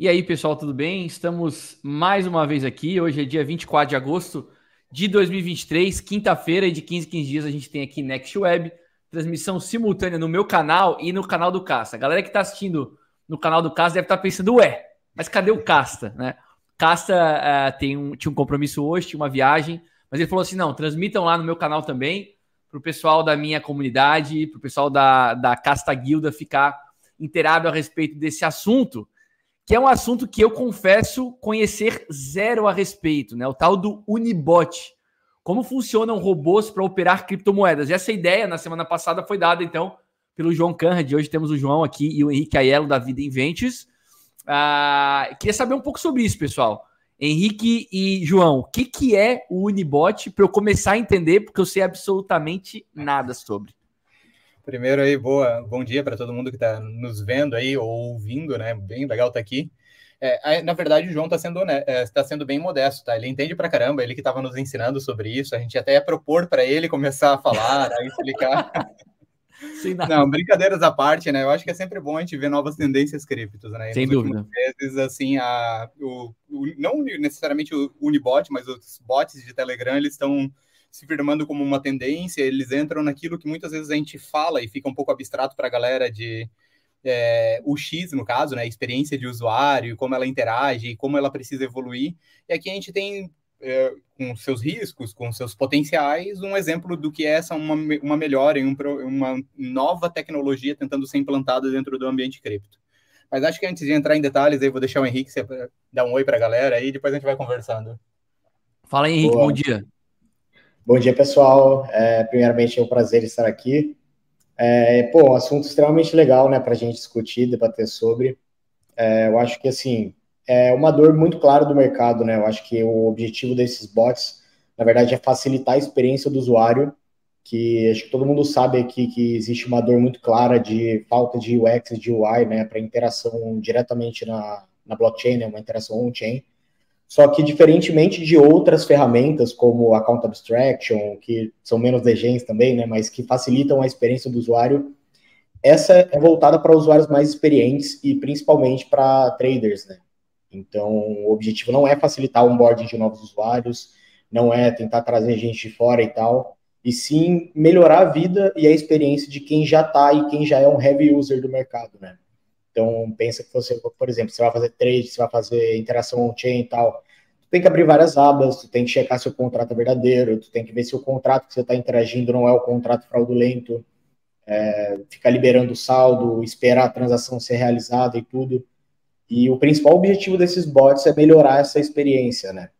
E aí, pessoal, tudo bem? Estamos mais uma vez aqui. Hoje é dia 24 de agosto de 2023, quinta-feira, e de 15 em 15 dias a gente tem aqui Next Web, transmissão simultânea no meu canal e no canal do Casta. A galera que está assistindo no canal do Casta deve estar tá pensando, ué, mas cadê o Casta, né? Casta uh, tem um, tinha um compromisso hoje, tinha uma viagem, mas ele falou assim: não, transmitam lá no meu canal também, para o pessoal da minha comunidade, para o pessoal da, da Casta Guilda ficar inteirado a respeito desse assunto que é um assunto que eu confesso conhecer zero a respeito, né? O tal do Unibot. Como funcionam robôs para operar criptomoedas? E essa ideia na semana passada foi dada, então, pelo João Conrad. Hoje temos o João aqui e o Henrique Aiello da Vida Inventes. Ah, queria saber um pouco sobre isso, pessoal. Henrique e João, o que, que é o Unibot para eu começar a entender, porque eu sei absolutamente nada sobre. Primeiro aí, boa, bom dia para todo mundo que está nos vendo aí ou ouvindo, né? Bem legal estar tá aqui. É, na verdade, o João está sendo, né, tá sendo bem modesto, tá? Ele entende pra caramba, ele que estava nos ensinando sobre isso. A gente até ia propor para ele começar a falar, a explicar. Sim, não. não, brincadeiras à parte, né? Eu acho que é sempre bom a gente ver novas tendências criptos, né? Sem dúvida. Vezes, assim, a, o, o, não necessariamente o Unibot, mas os bots de Telegram, eles estão se firmando como uma tendência, eles entram naquilo que muitas vezes a gente fala e fica um pouco abstrato para a galera de é, o X, no caso, né, experiência de usuário, como ela interage, como ela precisa evoluir. E aqui a gente tem, é, com seus riscos, com seus potenciais, um exemplo do que é essa uma, uma melhora em um, uma nova tecnologia tentando ser implantada dentro do ambiente cripto. Mas acho que antes de entrar em detalhes, aí vou deixar o Henrique dar um oi para a galera aí, depois a gente vai conversando. Fala aí, Henrique, Boa. bom dia. Bom dia, pessoal. É, primeiramente, é um prazer estar aqui. É, pô, um assunto extremamente legal, né, para a gente discutir, debater sobre. É, eu acho que, assim, é uma dor muito clara do mercado, né? Eu acho que o objetivo desses bots, na verdade, é facilitar a experiência do usuário, que acho que todo mundo sabe aqui que existe uma dor muito clara de falta de UX, de UI, né, para interação diretamente na, na blockchain, né, uma interação on-chain. Só que, diferentemente de outras ferramentas, como Account Abstraction, que são menos legends também, né, mas que facilitam a experiência do usuário, essa é voltada para usuários mais experientes e principalmente para traders, né? Então, o objetivo não é facilitar o onboarding de novos usuários, não é tentar trazer gente de fora e tal, e sim melhorar a vida e a experiência de quem já está e quem já é um heavy user do mercado, né? Então, pensa que você, por exemplo, você vai fazer trade, você vai fazer interação on-chain e tal. Tu tem que abrir várias abas, tu tem que checar se o contrato é verdadeiro, tu tem que ver se o contrato que você está interagindo não é o contrato fraudulento, é, ficar liberando o saldo, esperar a transação ser realizada e tudo. E o principal objetivo desses bots é melhorar essa experiência, né?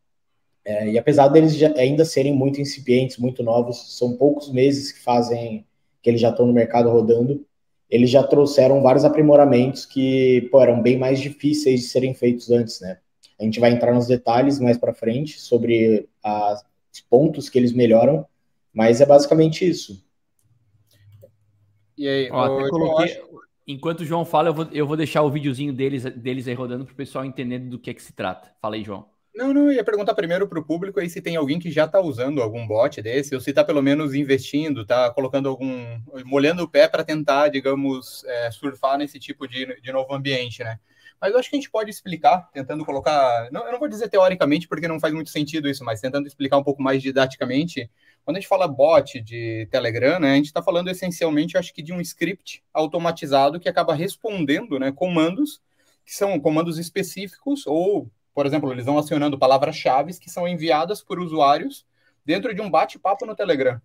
É, e apesar deles já, ainda serem muito incipientes, muito novos, são poucos meses que fazem que eles já estão no mercado rodando eles já trouxeram vários aprimoramentos que pô, eram bem mais difíceis de serem feitos antes, né? A gente vai entrar nos detalhes mais para frente sobre as, os pontos que eles melhoram, mas é basicamente isso. E aí, Ó, coloquei, acho... enquanto o João fala, eu vou, eu vou deixar o videozinho deles, deles aí rodando para o pessoal entender do que é que se trata. Fala aí, João. Não, não, eu ia perguntar primeiro para o público aí se tem alguém que já está usando algum bot desse, ou se está pelo menos investindo, está colocando algum. molhando o pé para tentar, digamos, é, surfar nesse tipo de, de novo ambiente, né? Mas eu acho que a gente pode explicar, tentando colocar. Não, eu não vou dizer teoricamente, porque não faz muito sentido isso, mas tentando explicar um pouco mais didaticamente. Quando a gente fala bot de Telegram, né, a gente está falando essencialmente, acho que, de um script automatizado que acaba respondendo né, comandos, que são comandos específicos ou por exemplo, eles vão acionando palavras-chave que são enviadas por usuários dentro de um bate-papo no Telegram.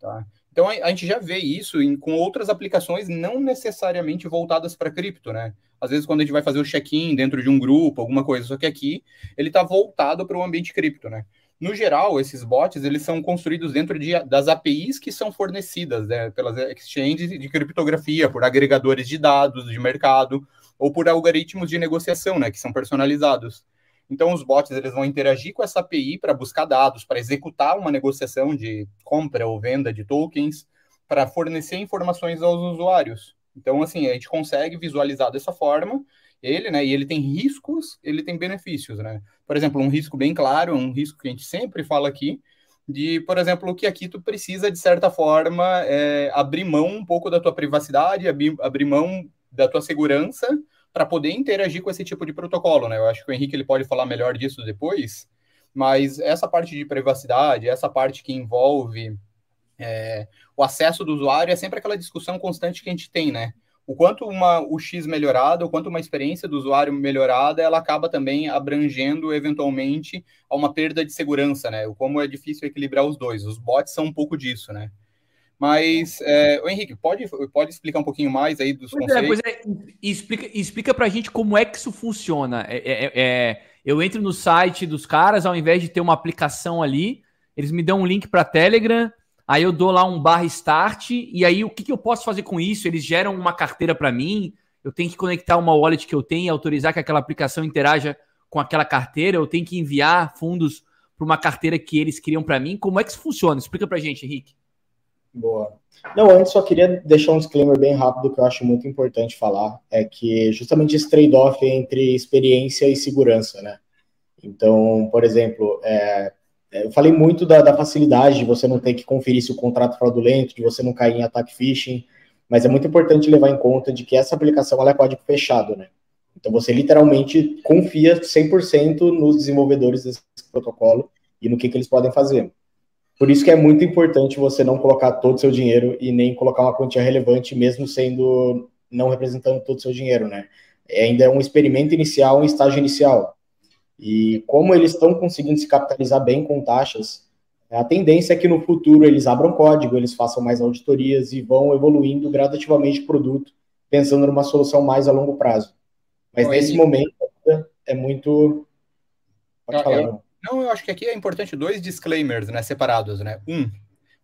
Tá? Então a, gente já vê isso em, com outras aplicações não necessariamente voltadas para cripto, né? Às vezes quando a gente vai fazer o check-in dentro de um grupo, alguma coisa, só que aqui ele está voltado para o ambiente cripto, né? No geral, esses bots eles são construídos dentro de, das APIs que são fornecidas né, pelas exchanges de criptografia, por agregadores de dados de mercado, ou por algoritmos de negociação, né, que são personalizados. Então, os bots eles vão interagir com essa API para buscar dados, para executar uma negociação de compra ou venda de tokens, para fornecer informações aos usuários. Então, assim, a gente consegue visualizar dessa forma ele, né? E ele tem riscos, ele tem benefícios, né? Por exemplo, um risco bem claro, um risco que a gente sempre fala aqui, de, por exemplo, que aqui tu precisa, de certa forma, é, abrir mão um pouco da tua privacidade, abrir, abrir mão da tua segurança para poder interagir com esse tipo de protocolo, né? Eu acho que o Henrique ele pode falar melhor disso depois, mas essa parte de privacidade, essa parte que envolve é, o acesso do usuário é sempre aquela discussão constante que a gente tem, né? O quanto uma UX melhorada, o quanto uma experiência do usuário melhorada, ela acaba também abrangendo eventualmente a uma perda de segurança, né? O como é difícil equilibrar os dois. Os bots são um pouco disso, né? Mas, é, o Henrique, pode, pode explicar um pouquinho mais aí dos pois conceitos? É, pois é, explica, explica pra gente como é que isso funciona. É, é, é, eu entro no site dos caras, ao invés de ter uma aplicação ali, eles me dão um link para Telegram, aí eu dou lá um barra start, e aí o que, que eu posso fazer com isso? Eles geram uma carteira para mim, eu tenho que conectar uma wallet que eu tenho e autorizar que aquela aplicação interaja com aquela carteira, eu tenho que enviar fundos para uma carteira que eles criam para mim. Como é que isso funciona? Explica para gente, Henrique. Boa. Não, antes só queria deixar um disclaimer bem rápido que eu acho muito importante falar, é que justamente esse trade-off entre experiência e segurança, né? Então, por exemplo, é, é, eu falei muito da, da, facilidade de você não ter que conferir se o contrato é fraudulento, de você não cair em ataque phishing, mas é muito importante levar em conta de que essa aplicação ela é código fechado, né? Então você literalmente confia 100% nos desenvolvedores desse protocolo e no que, que eles podem fazer. Por isso que é muito importante você não colocar todo o seu dinheiro e nem colocar uma quantia relevante, mesmo sendo não representando todo o seu dinheiro, né? É, ainda é um experimento inicial, um estágio inicial. E como eles estão conseguindo se capitalizar bem com taxas, a tendência é que no futuro eles abram código, eles façam mais auditorias e vão evoluindo gradativamente o produto, pensando numa solução mais a longo prazo. Mas nesse momento é muito. Pode falar, eu, não, eu acho que aqui é importante dois disclaimers, né, separados, né? Um,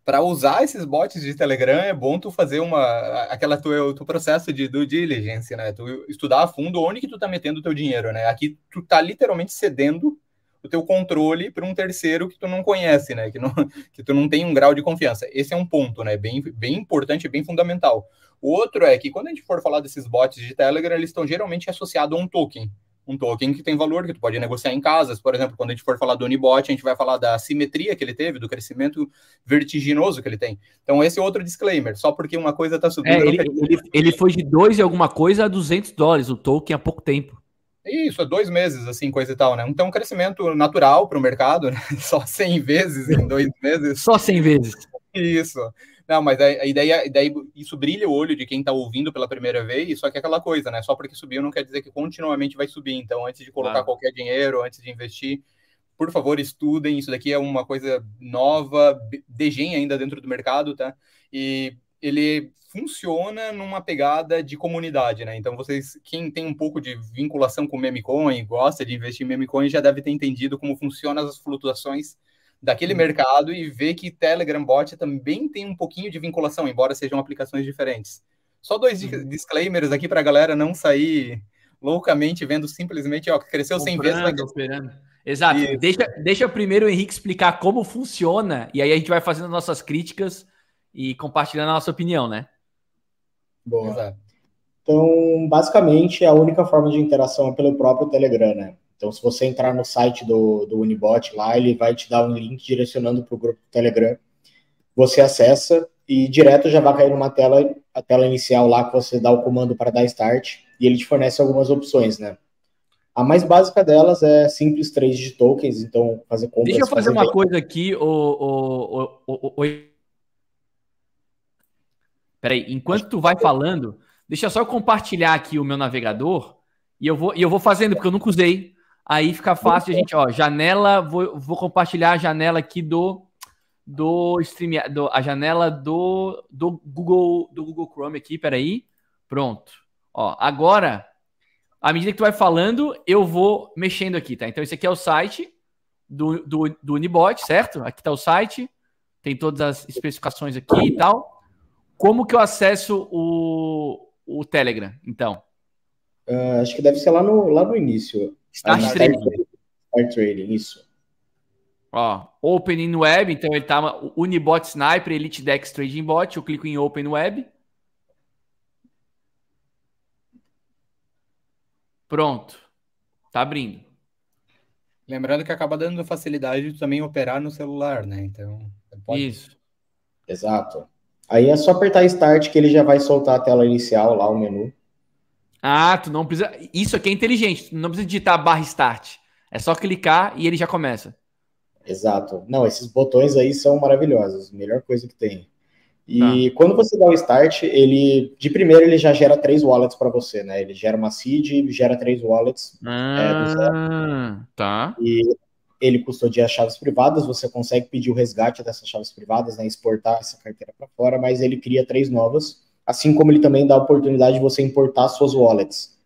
para usar esses bots de Telegram é bom tu fazer uma aquela tua, teu processo de due diligence, né? Tu estudar a fundo onde que tu tá metendo o teu dinheiro, né? Aqui tu tá literalmente cedendo o teu controle para um terceiro que tu não conhece, né? Que, não, que tu não tem um grau de confiança. Esse é um ponto, né? Bem, bem importante, bem fundamental. O outro é que quando a gente for falar desses bots de Telegram, eles estão geralmente associados a um token um token que tem valor, que tu pode negociar em casas. Por exemplo, quando a gente for falar do Unibot, a gente vai falar da simetria que ele teve, do crescimento vertiginoso que ele tem. Então, esse é outro disclaimer. Só porque uma coisa está subindo... É, ele, ele, ele, foi de 2 e alguma coisa a 200 dólares, o token, há pouco tempo. Isso, há dois meses, assim, coisa e tal, né? Então, um crescimento natural para o mercado, né? Só 100 vezes em dois meses. Só 100 vezes. Isso. Não, mas a, a ideia, a ideia, isso brilha o olho de quem está ouvindo pela primeira vez, só que é aquela coisa, né? Só porque subiu não quer dizer que continuamente vai subir. Então, antes de colocar qualquer dinheiro, antes de investir, por favor, estudem. Isso daqui é uma coisa nova, degem ainda dentro do mercado, tá? E ele funciona numa pegada de comunidade, né? Então, vocês, quem tem um pouco de vinculação com memecoin, gosta de investir em memecoin, já deve ter entendido como funcionam as flutuações daquele uhum. mercado e ver que Telegram Bot também tem um pouquinho de vinculação, embora sejam aplicações diferentes. Só dois uhum. disclaimers aqui para a galera não sair loucamente vendo simplesmente, ó, cresceu Comprando, 100 vezes. Operando. Exato. Deixa, deixa primeiro o Henrique explicar como funciona e aí a gente vai fazendo nossas críticas e compartilhando a nossa opinião, né? Boa. Exato. Então, basicamente, a única forma de interação é pelo próprio Telegram, né? Então, se você entrar no site do, do Unibot lá, ele vai te dar um link direcionando para o grupo do Telegram. Você acessa e direto já vai cair numa tela, a tela inicial lá que você dá o comando para dar start e ele te fornece algumas opções, né? A mais básica delas é simples trade de tokens, então fazer compras. Deixa eu fazer, fazer uma bem. coisa aqui, o, o, o, o, Peraí, enquanto tu vai falando, deixa eu só compartilhar aqui o meu navegador e eu vou, e eu vou fazendo, porque eu nunca usei. Aí fica fácil a gente, ó, janela, vou, vou compartilhar a janela aqui do do stream, do, a janela do, do Google do Google Chrome aqui, peraí. Pronto. Ó, agora, à medida que tu vai falando, eu vou mexendo aqui, tá? Então esse aqui é o site do, do, do Unibot, certo? Aqui tá o site, tem todas as especificações aqui e tal. Como que eu acesso o, o Telegram, então? Uh, acho que deve ser lá no, lá no início. Start ah, Trading. Start Trading, isso. Ó, Open Web, então ele tá Unibot Sniper, Elite Dex Trading Bot. Eu clico em Open Web. Pronto. Tá abrindo. Lembrando que acaba dando facilidade de também operar no celular, né? Então, pode... Isso. Exato. Aí é só apertar Start que ele já vai soltar a tela inicial lá, o menu. Ah, tu não precisa. Isso aqui é inteligente. Tu não precisa digitar barra start. É só clicar e ele já começa. Exato. Não, esses botões aí são maravilhosos. Melhor coisa que tem. E tá. quando você dá o start, ele de primeiro ele já gera três wallets para você, né? Ele gera uma seed gera três wallets. É, ah, é, tá. E ele custodia chaves privadas, você consegue pedir o resgate dessas chaves privadas, né? Exportar essa carteira para fora, mas ele cria três novas, assim como ele também dá a oportunidade de você importar suas wallets.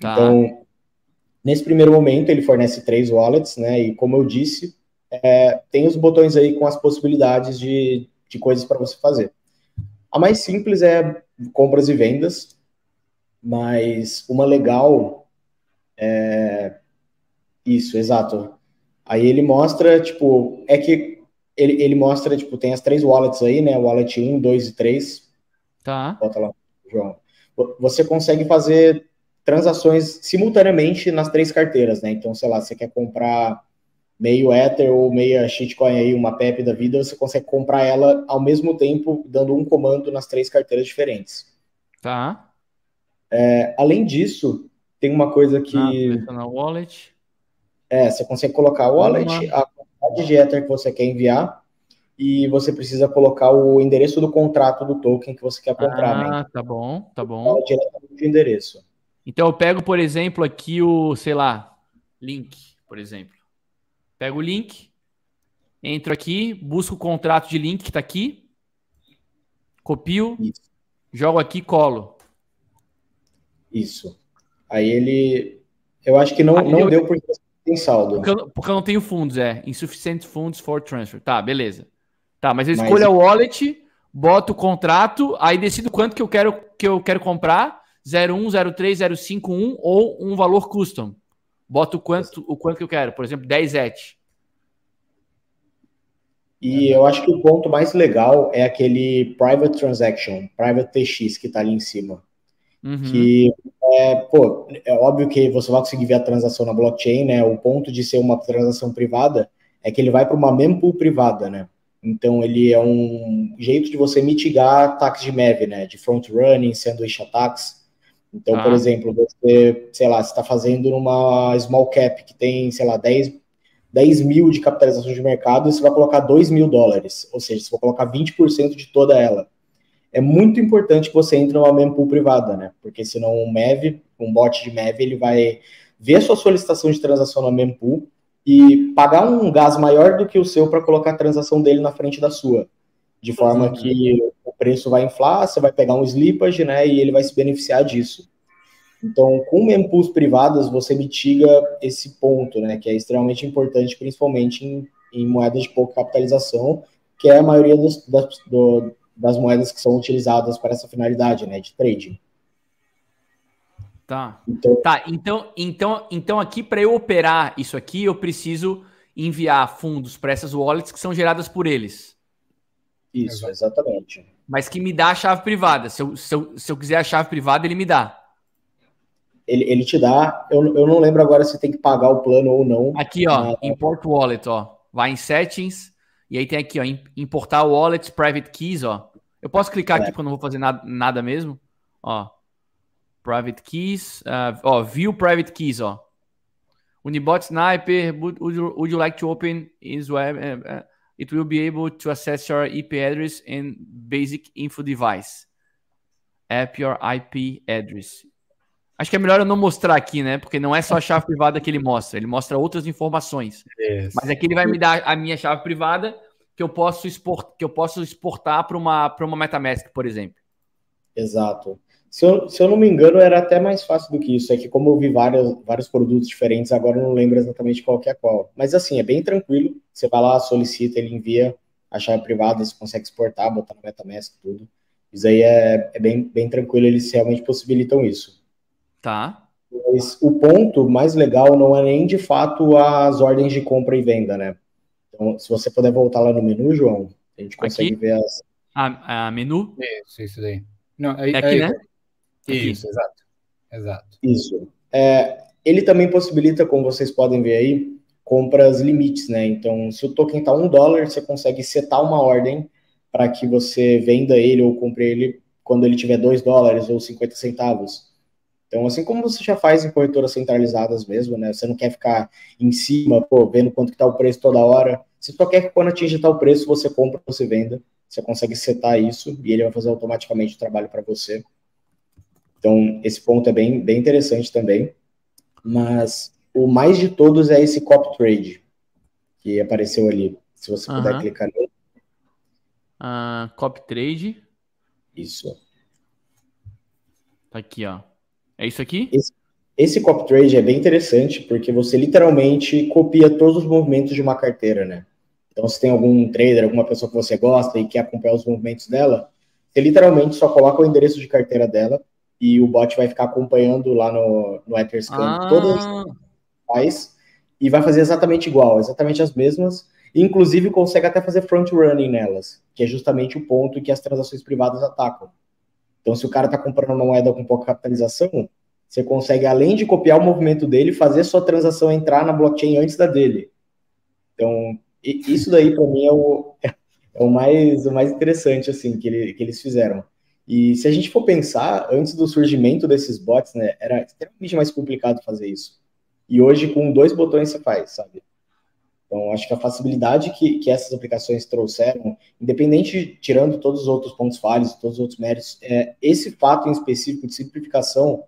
Tá. Então, nesse primeiro momento, ele fornece três wallets, né? E como eu disse, é, tem os botões aí com as possibilidades de de coisas para você fazer. A mais simples é compras e vendas, mas uma legal é isso, exato. Aí ele mostra, tipo, é que ele, ele mostra, tipo, tem as três wallets aí, né? Wallet 1, 2 e 3. Tá. Bota lá, João. Você consegue fazer transações simultaneamente nas três carteiras, né? Então, sei lá, você quer comprar meio Ether ou meia shitcoin aí, uma PEP da vida, você consegue comprar ela ao mesmo tempo, dando um comando nas três carteiras diferentes. Tá. É, além disso, tem uma coisa que. Ah, na wallet. É, você consegue colocar o wallet, a quantidade de Ether que você quer enviar, e você precisa colocar o endereço do contrato do token que você quer comprar. Né? Ah, né? tá bom, tá bom. Diretamente o endereço. Então eu pego, por exemplo, aqui o, sei lá, link, por exemplo. Pego o link, entro aqui, busco o contrato de link que está aqui, copio, Isso. jogo aqui, colo. Isso. Aí ele. Eu acho que não, não eu... deu porque tem saldo. Porque eu, porque eu, não tenho fundos, é. Insuficient funds for transfer. Tá, beleza. Tá, mas eu escolho mas... a wallet, boto o contrato, aí decido quanto que eu quero, que eu quero comprar: 01, 03, 051 ou um valor custom. Boto o quanto, o quanto que eu quero, por exemplo, 10 ETH. E eu acho que o ponto mais legal é aquele Private Transaction, Private TX, que está ali em cima. Uhum. Que, é, pô, é óbvio que você vai conseguir ver a transação na blockchain, né? O ponto de ser uma transação privada é que ele vai para uma mempool privada, né? Então, ele é um jeito de você mitigar ataques de MEV, né? De front-running, sandwich attacks. Então, ah. por exemplo, você, sei lá, você está fazendo numa small cap que tem, sei lá, 10, 10 mil de capitalização de mercado, você vai colocar 2 mil dólares, ou seja, você vai colocar 20% de toda ela. É muito importante que você entre numa mempool privada, né? Porque senão um MEV, um bot de MEV, ele vai ver a sua solicitação de transação na mempool e pagar um gás maior do que o seu para colocar a transação dele na frente da sua. De forma uhum. que o preço vai inflar, você vai pegar um slippage, né? E ele vai se beneficiar disso. Então, com mempools privadas, você mitiga esse ponto, né, que é extremamente importante, principalmente em, em moedas de pouca capitalização, que é a maioria dos, das, do, das moedas que são utilizadas para essa finalidade, né, de trading. Tá. Então, tá, então, então, então aqui para eu operar isso aqui, eu preciso enviar fundos para essas wallets que são geradas por eles. Isso, exatamente. Mas que me dá a chave privada. Se eu, se eu, se eu quiser a chave privada, ele me dá ele, ele te dá. Eu, eu não lembro agora se tem que pagar o plano ou não. Aqui, ó, import wallet, ó. Vai em settings e aí tem aqui, ó, importar wallets, private keys, ó. Eu posso clicar é. aqui porque eu não vou fazer nada, nada mesmo. Ó, private keys, uh, ó, view private keys, ó. Unibot Sniper, would, would, you, would you like to open his web? Uh, it will be able to access your IP address and basic info device. App your IP address. Acho que é melhor eu não mostrar aqui, né? Porque não é só a chave privada que ele mostra, ele mostra outras informações. Isso. Mas aqui ele vai me dar a minha chave privada que eu posso, export, que eu posso exportar para uma, uma MetaMask, por exemplo. Exato. Se eu, se eu não me engano, era até mais fácil do que isso. É que, como eu vi vários, vários produtos diferentes, agora eu não lembro exatamente qual que é qual. Mas, assim, é bem tranquilo. Você vai lá, solicita, ele envia a chave privada, você consegue exportar, botar no MetaMask, tudo. Isso aí é, é bem, bem tranquilo, eles realmente possibilitam isso. Tá. Mas o ponto mais legal não é nem de fato as ordens de compra e venda, né? Então, se você puder voltar lá no menu, João, a gente consegue aqui? ver as. A, a menu? Isso, isso daí. Não, é, é aqui, né? Isso, aqui. exato. Exato. Isso. É, ele também possibilita, como vocês podem ver aí, compras limites, né? Então, se o token está um dólar, você consegue setar uma ordem para que você venda ele ou compre ele quando ele tiver dois dólares ou 50 centavos. Então, assim como você já faz em corretoras centralizadas mesmo, né? Você não quer ficar em cima, pô, vendo quanto que tá o preço toda hora. Você só quer que quando atinge tal preço, você compra, você venda. Você consegue setar isso e ele vai fazer automaticamente o trabalho para você. Então, esse ponto é bem, bem interessante também. Mas o mais de todos é esse cop trade que apareceu ali. Se você puder clicar nele. Uh, cop trade. Isso. Tá aqui, ó. É isso aqui? Esse, esse copy trade é bem interessante porque você literalmente copia todos os movimentos de uma carteira, né? Então, se tem algum trader, alguma pessoa que você gosta e quer acompanhar os movimentos dela, você literalmente só coloca o endereço de carteira dela e o bot vai ficar acompanhando lá no, no Etherscan ah. todas as faz e vai fazer exatamente igual, exatamente as mesmas, inclusive consegue até fazer front running nelas, que é justamente o ponto que as transações privadas atacam. Então, se o cara está comprando uma moeda com pouca capitalização, você consegue, além de copiar o movimento dele, fazer sua transação entrar na blockchain antes da dele. Então, isso daí, para mim, é o, é o, mais, o mais interessante assim que, ele, que eles fizeram. E se a gente for pensar, antes do surgimento desses bots, né, era extremamente mais complicado fazer isso. E hoje, com dois botões, você faz, sabe? Então, acho que a facilidade que, que essas aplicações trouxeram, independente, tirando todos os outros pontos falhos, todos os outros méritos, é, esse fato em específico de simplificação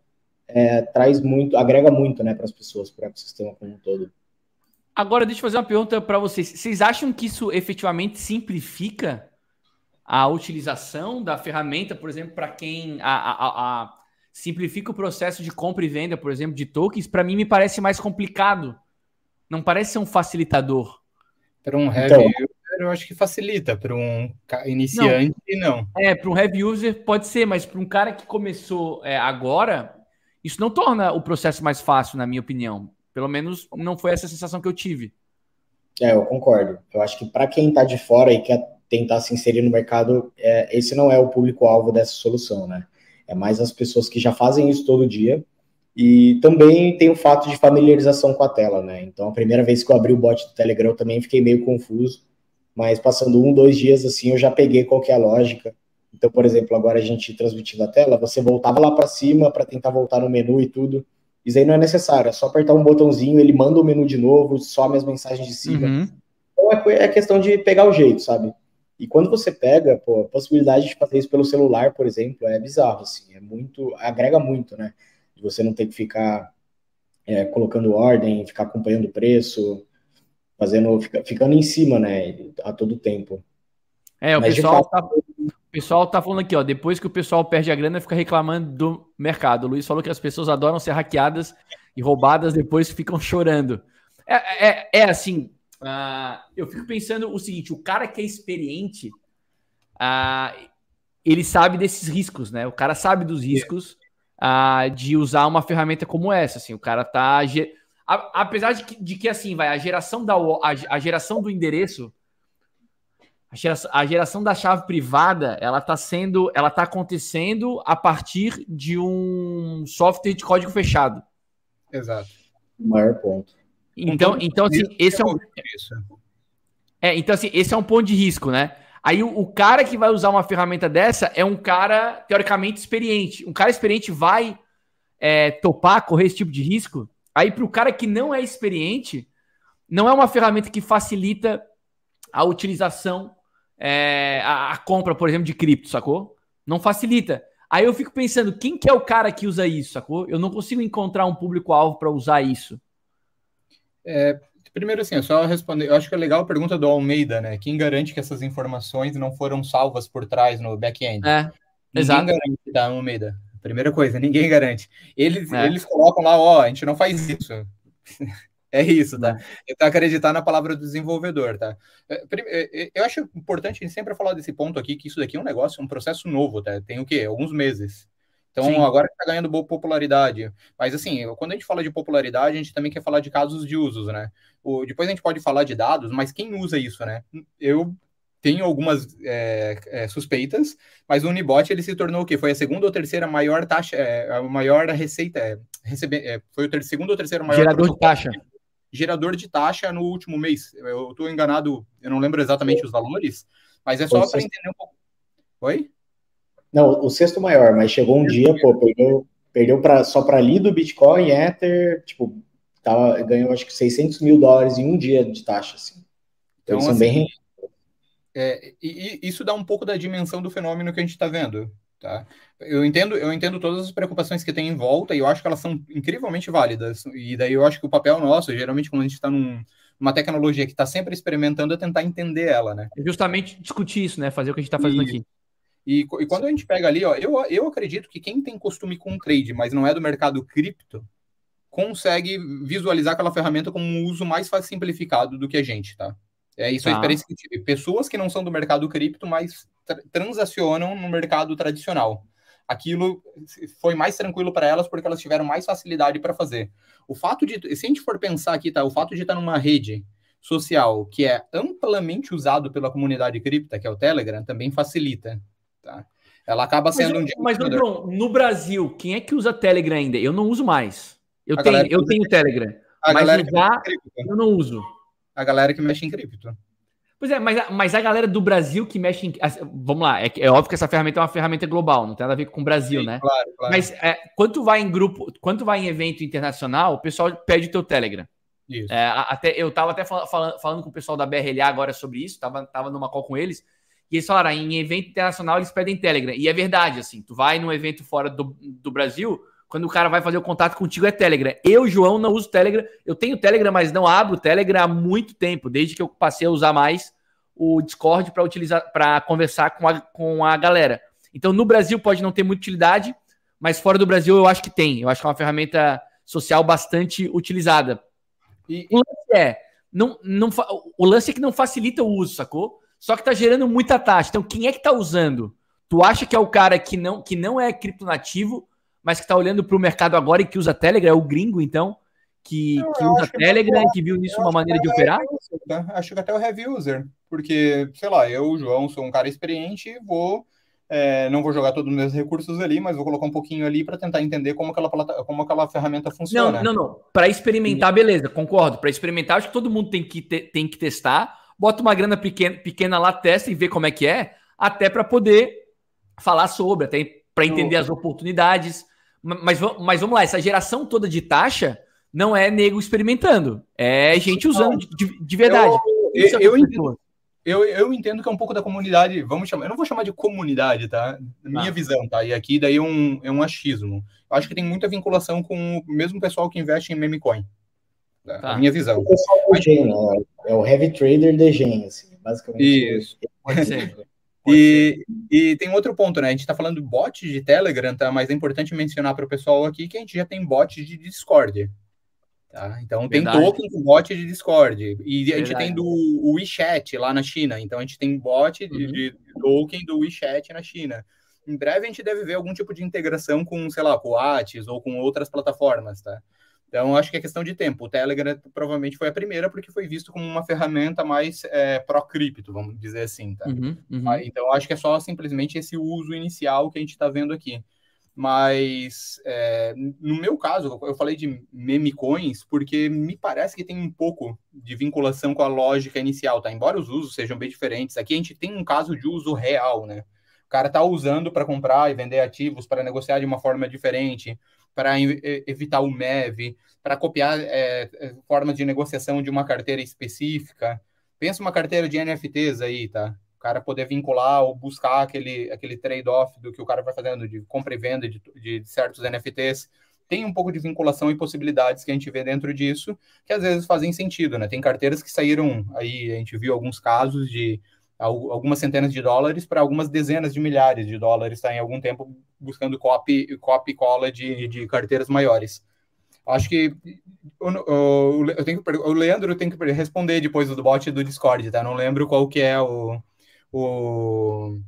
é, traz muito, agrega muito né, para as pessoas, para o ecossistema como um todo. Agora, deixa eu fazer uma pergunta para vocês. Vocês acham que isso efetivamente simplifica a utilização da ferramenta, por exemplo, para quem a, a, a, simplifica o processo de compra e venda, por exemplo, de tokens? Para mim, me parece mais complicado não parece ser um facilitador. Para um heavy então, user, eu acho que facilita. Para um iniciante, não. não. É, para um heavy user pode ser, mas para um cara que começou é, agora, isso não torna o processo mais fácil, na minha opinião. Pelo menos não foi essa sensação que eu tive. É, eu concordo. Eu acho que para quem está de fora e quer tentar se inserir no mercado, é, esse não é o público-alvo dessa solução, né? É mais as pessoas que já fazem isso todo dia e também tem o fato de familiarização com a tela, né? Então, a primeira vez que eu abri o bot do Telegram, eu também fiquei meio confuso, mas passando um, dois dias assim, eu já peguei qual que é a lógica. Então, por exemplo, agora a gente transmitindo a tela, você voltava lá para cima para tentar voltar no menu e tudo. Isso aí não é necessário, é só apertar um botãozinho, ele manda o menu de novo, some as mensagens de cima. Uhum. Então é, é questão de pegar o jeito, sabe? E quando você pega, pô, a possibilidade de fazer isso pelo celular, por exemplo, é bizarro, assim, é muito, agrega muito, né? de você não ter que ficar é, colocando ordem, ficar acompanhando o preço, fazendo, fica, ficando em cima, né, a todo tempo. É, o pessoal, fato... tá, o pessoal tá falando aqui, ó, depois que o pessoal perde a grana, fica reclamando do mercado. O Luiz falou que as pessoas adoram ser hackeadas e roubadas, depois ficam chorando. É, é, é assim, uh, eu fico pensando o seguinte, o cara que é experiente, uh, ele sabe desses riscos, né? O cara sabe dos riscos, uh, de usar uma ferramenta como essa. Assim, o cara tá. A, apesar de que, de que, assim, vai, a geração, da, a, a geração do endereço. A geração, a geração, da chave privada, ela tá sendo, ela tá acontecendo a partir de um software de código fechado. Exato. O maior ponto. Então, então assim, esse é um é, então assim, esse é um ponto de risco, né? Aí o, o, cara que vai usar uma ferramenta dessa é um cara teoricamente experiente. Um cara experiente vai é, topar, correr esse tipo de risco. Aí para o cara que não é experiente, não é uma ferramenta que facilita a utilização, é, a, a, compra, por exemplo, de cripto, sacou? Não facilita. Aí eu fico pensando, quem que é o cara que usa isso, sacou? Eu não consigo encontrar um público-alvo para usar isso. É, Primeiro, assim, eu só responder. Eu acho que é legal a pergunta do Almeida, né? Quem garante que essas informações não foram salvas por trás no back-end? É, ninguém exato. garante, tá, Almeida? Primeira coisa, ninguém garante. Eles, é. eles colocam lá, ó, a gente não faz isso. é isso, tá? É. Então, acreditar na palavra do desenvolvedor, tá? É, é, eu acho importante a gente sempre falar desse ponto aqui, que isso daqui é um negócio, um processo novo, tá? Tem o quê? Alguns meses. Então, Sim. agora está ganhando boa popularidade. Mas, assim, quando a gente fala de popularidade, a gente também quer falar de casos de usos, né? O, depois a gente pode falar de dados, mas quem usa isso, né? Eu tenho algumas é, é, suspeitas, mas o Unibot ele se tornou o quê? Foi a segunda ou terceira maior taxa, é, a maior receita, é, recebe, é, foi o ter, segundo ou terceiro maior gerador de taxa. Gerador de taxa no último mês. Eu estou enganado, eu não lembro exatamente os valores, mas é só para entender um pouco. Oi? Não, o sexto maior, mas chegou um dia, pô, pegou, perdeu pra, só para Lido, Bitcoin, Ether, tipo, tava, ganhou acho que 600 mil dólares em um dia de taxa, assim. Então, então são assim, bem é, e, e, isso dá um pouco da dimensão do fenômeno que a gente está vendo. Tá? Eu entendo, eu entendo todas as preocupações que tem em volta e eu acho que elas são incrivelmente válidas. E daí eu acho que o papel nosso, geralmente, quando a gente está numa tecnologia que está sempre experimentando, é tentar entender ela, né? É justamente discutir isso, né? Fazer o que a gente está fazendo e, aqui. E, e, quando a gente pega ali, ó, eu, eu acredito que quem tem costume com trade, mas não é do mercado cripto, consegue visualizar aquela ferramenta como um uso mais simplificado do que a gente, tá? É isso tá. a experiência que tive. Pessoas que não são do mercado cripto, mas tra transacionam no mercado tradicional. Aquilo foi mais tranquilo para elas porque elas tiveram mais facilidade para fazer. O fato de, se a gente for pensar aqui, tá? O fato de estar numa rede social que é amplamente usado pela comunidade cripta, que é o Telegram, também facilita, tá? Ela acaba sendo mas, um Mas, Bruno, no Brasil, quem é que usa Telegram ainda? Eu não uso mais. Eu a tenho, eu tenho Telegram. A mas usar, eu não uso a galera que mexe em cripto. Pois é, mas, mas a galera do Brasil que mexe em. Vamos lá, é, é óbvio que essa ferramenta é uma ferramenta global, não tem nada a ver com o Brasil, Sim, né? Claro, claro. Mas é, quando tu vai em grupo, quando tu vai em evento internacional, o pessoal pede o teu Telegram. Isso. É, até, eu tava até falando, falando com o pessoal da BRLA agora sobre isso, tava, tava numa call com eles, e eles falaram, em evento internacional eles pedem Telegram. E é verdade, assim, tu vai num evento fora do, do Brasil, quando o cara vai fazer o contato contigo é Telegram. Eu, João, não uso Telegram. Eu tenho Telegram, mas não abro Telegram há muito tempo, desde que eu passei a usar mais o Discord para utilizar para conversar com a, com a galera. Então, no Brasil pode não ter muita utilidade, mas fora do Brasil eu acho que tem. Eu acho que é uma ferramenta social bastante utilizada. E o lance é, não, não, o lance é que não facilita o uso, sacou? Só que tá gerando muita taxa. Então, quem é que tá usando? Tu acha que é o cara que não, que não é criptonativo mas que está olhando para o mercado agora e que usa Telegram, é o gringo, então, que, que usa que Telegram e que viu nisso uma maneira de operar? User, tá? Acho que até o heavy user, porque, sei lá, eu, João, sou um cara experiente, vou. É, não vou jogar todos os meus recursos ali, mas vou colocar um pouquinho ali para tentar entender como aquela, como aquela ferramenta funciona. Não, não, não. Para experimentar, beleza, concordo. Para experimentar, acho que todo mundo tem que, te, tem que testar. Bota uma grana pequena, pequena lá, testa e vê como é que é, até para poder falar sobre, até para entender as oportunidades. Mas, mas vamos lá, essa geração toda de taxa não é nego experimentando, é gente usando de, de verdade. Eu, eu, eu, entendo, eu, eu, entendo que é um pouco da comunidade, vamos chamar, eu não vou chamar de comunidade, tá? Minha ah. visão, tá? E aqui daí é um, é um achismo. Eu acho que tem muita vinculação com o mesmo pessoal que investe em meme coin. Tá? Tá. A minha visão. O pessoal do Gen, né? É o heavy trader de Gen, assim, basicamente. Isso. Pode ser. E, e, tem outro ponto, né? A gente está falando de bot de Telegram, tá? Mas é importante mencionar para o pessoal aqui que a gente já tem bot de Discord. Tá? Então Verdade. tem token com bot de Discord. E Verdade. a gente tem do WeChat lá na China. Então a gente tem bot de, uhum. de token do WeChat na China. Em breve a gente deve ver algum tipo de integração com, sei lá, com o ou com outras plataformas, tá? Então, acho que é questão de tempo. O Telegram provavelmente foi a primeira, porque foi visto como uma ferramenta mais é, pró-cripto, vamos dizer assim. Tá? Uhum, uhum. Então, acho que é só simplesmente esse uso inicial que a gente está vendo aqui. Mas, é, no meu caso, eu falei de meme coins porque me parece que tem um pouco de vinculação com a lógica inicial, tá? Embora os usos sejam bem diferentes, aqui a gente tem um caso de uso real, né? O cara está usando para comprar e vender ativos, para negociar de uma forma diferente para evitar o MEV, para copiar é, é, formas de negociação de uma carteira específica. Pensa uma carteira de NFTs aí, tá? O cara poder vincular ou buscar aquele, aquele trade-off do que o cara vai fazendo de compra e venda de, de certos NFTs. Tem um pouco de vinculação e possibilidades que a gente vê dentro disso, que às vezes fazem sentido, né? Tem carteiras que saíram aí, a gente viu alguns casos de algumas centenas de dólares para algumas dezenas de milhares de dólares, está em algum tempo buscando copy, copy cola de, de carteiras maiores. Acho que o, eu tenho que, o Leandro tem que responder depois do bot do Discord, tá? Não lembro qual que é o, o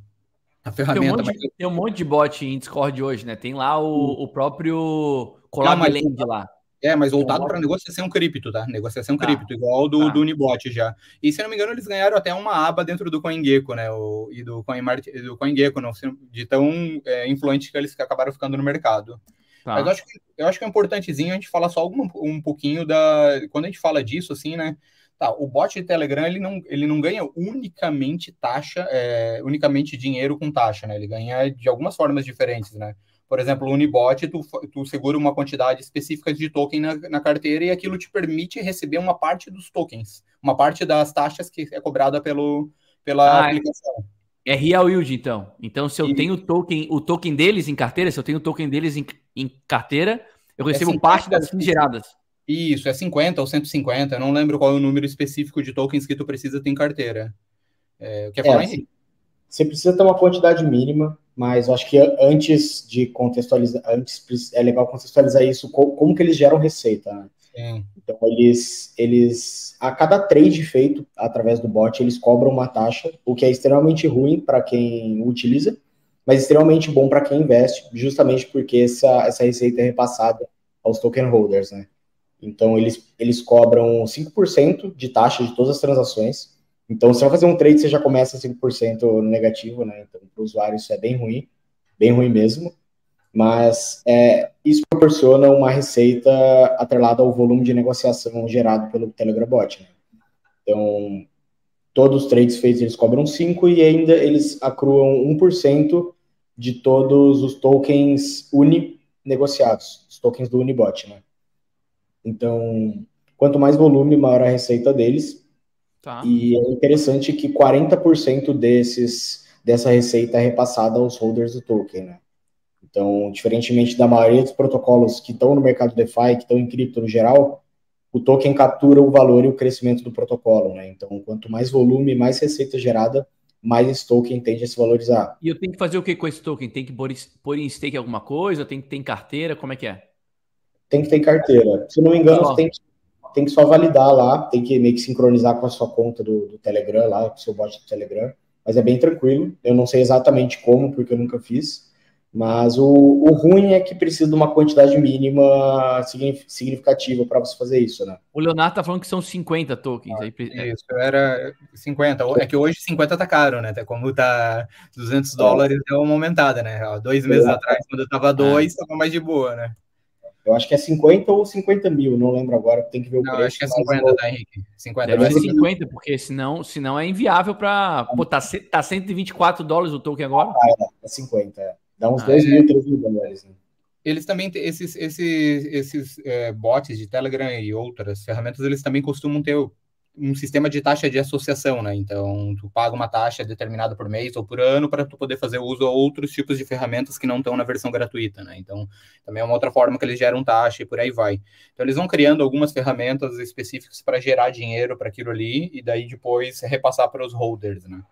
a ferramenta. Tem um, monte, mas... tem um monte de bot em Discord hoje, né? Tem lá o, o próprio Collab lá. É, mas voltado para negociação cripto, tá? Negociação tá. cripto, igual do, tá. do Unibot já. E se não me engano, eles ganharam até uma aba dentro do CoinGecko, né? O, e do, CoinMart, do CoinGecko, não, de tão é, influente que eles acabaram ficando no mercado. Tá. Mas eu acho, que, eu acho que é importantezinho a gente falar só algum, um pouquinho da. Quando a gente fala disso, assim, né? Tá, o bot de Telegram ele não, ele não ganha unicamente taxa, é, unicamente dinheiro com taxa, né? Ele ganha de algumas formas diferentes, né? Por exemplo, o Unibot, tu, tu segura uma quantidade específica de token na, na, carteira e aquilo te permite receber uma parte dos tokens, uma parte das taxas que é cobrada pelo, pela ah, é. aplicação. É real yield, então. Então, se eu e... tenho o token, o token deles em carteira, se eu tenho o token deles em, em carteira, eu recebo é 50, parte das geradas. Isso, é 50 ou 150, eu não lembro qual é o número específico de tokens que tu precisa ter em carteira. É, quer falar, é, Henrique? Você precisa ter uma quantidade mínima, mas eu acho que antes de contextualizar, antes é legal contextualizar isso, como que eles geram receita, né? Sim. Então, eles, eles, a cada trade feito através do bot, eles cobram uma taxa, o que é extremamente ruim para quem utiliza, mas extremamente bom para quem investe, justamente porque essa, essa receita é repassada aos token holders, né? Então, eles, eles cobram 5% de taxa de todas as transações. Então, se você fazer um trade, você já começa 5% negativo, né? Então, para o usuário, isso é bem ruim, bem ruim mesmo. Mas é, isso proporciona uma receita atrelada ao volume de negociação gerado pelo Telegram Bot. Né? Então, todos os trades feitos eles cobram 5% e ainda eles acruam 1% de todos os tokens uni negociados, os tokens do Unibot, né? Então, quanto mais volume, maior a receita deles. Tá. E é interessante que 40% desses, dessa receita é repassada aos holders do token, né? Então, diferentemente da maioria dos protocolos que estão no mercado DeFi, que estão em cripto no geral, o token captura o valor e o crescimento do protocolo, né? Então, quanto mais volume, mais receita gerada, mais esse token tende a se valorizar. E eu tenho que fazer o que com esse token? Tem que pôr em stake alguma coisa? Tem que ter em carteira? Como é que é? Tem que ter em carteira. Se não me engano, você tem que, tem que só validar lá, tem que meio que sincronizar com a sua conta do, do Telegram lá, com o seu bot do Telegram. Mas é bem tranquilo. Eu não sei exatamente como, porque eu nunca fiz. Mas o, o ruim é que precisa de uma quantidade mínima significativa para você fazer isso, né? O Leonardo tá falando que são 50 tokens. Ah, aí, isso, era 50. É que hoje 50 tá caro, né? Como tá 200 é. dólares, deu uma aumentada, né? dois meses é. atrás, quando eu tava dois, tava mais de boa, né? Eu acho que é 50 ou 50 mil, não lembro agora, tem que ver o não, preço. acho que é 50, tá, Henrique? 50. Deve ser 50, porque senão, senão é inviável para... Pô, tá, tá 124 dólares o token agora? Ah, é, é 50, é. Dá uns ah, 2 é. mil, 3 mil dólares. Né? Eles também, esses, esses, esses é, bots de Telegram e outras ferramentas, eles também costumam ter um sistema de taxa de associação, né? Então, tu paga uma taxa determinada por mês ou por ano para tu poder fazer uso a outros tipos de ferramentas que não estão na versão gratuita, né? Então, também é uma outra forma que eles geram taxa e por aí vai. Então, eles vão criando algumas ferramentas específicas para gerar dinheiro para aquilo ali e daí depois repassar para os holders, né?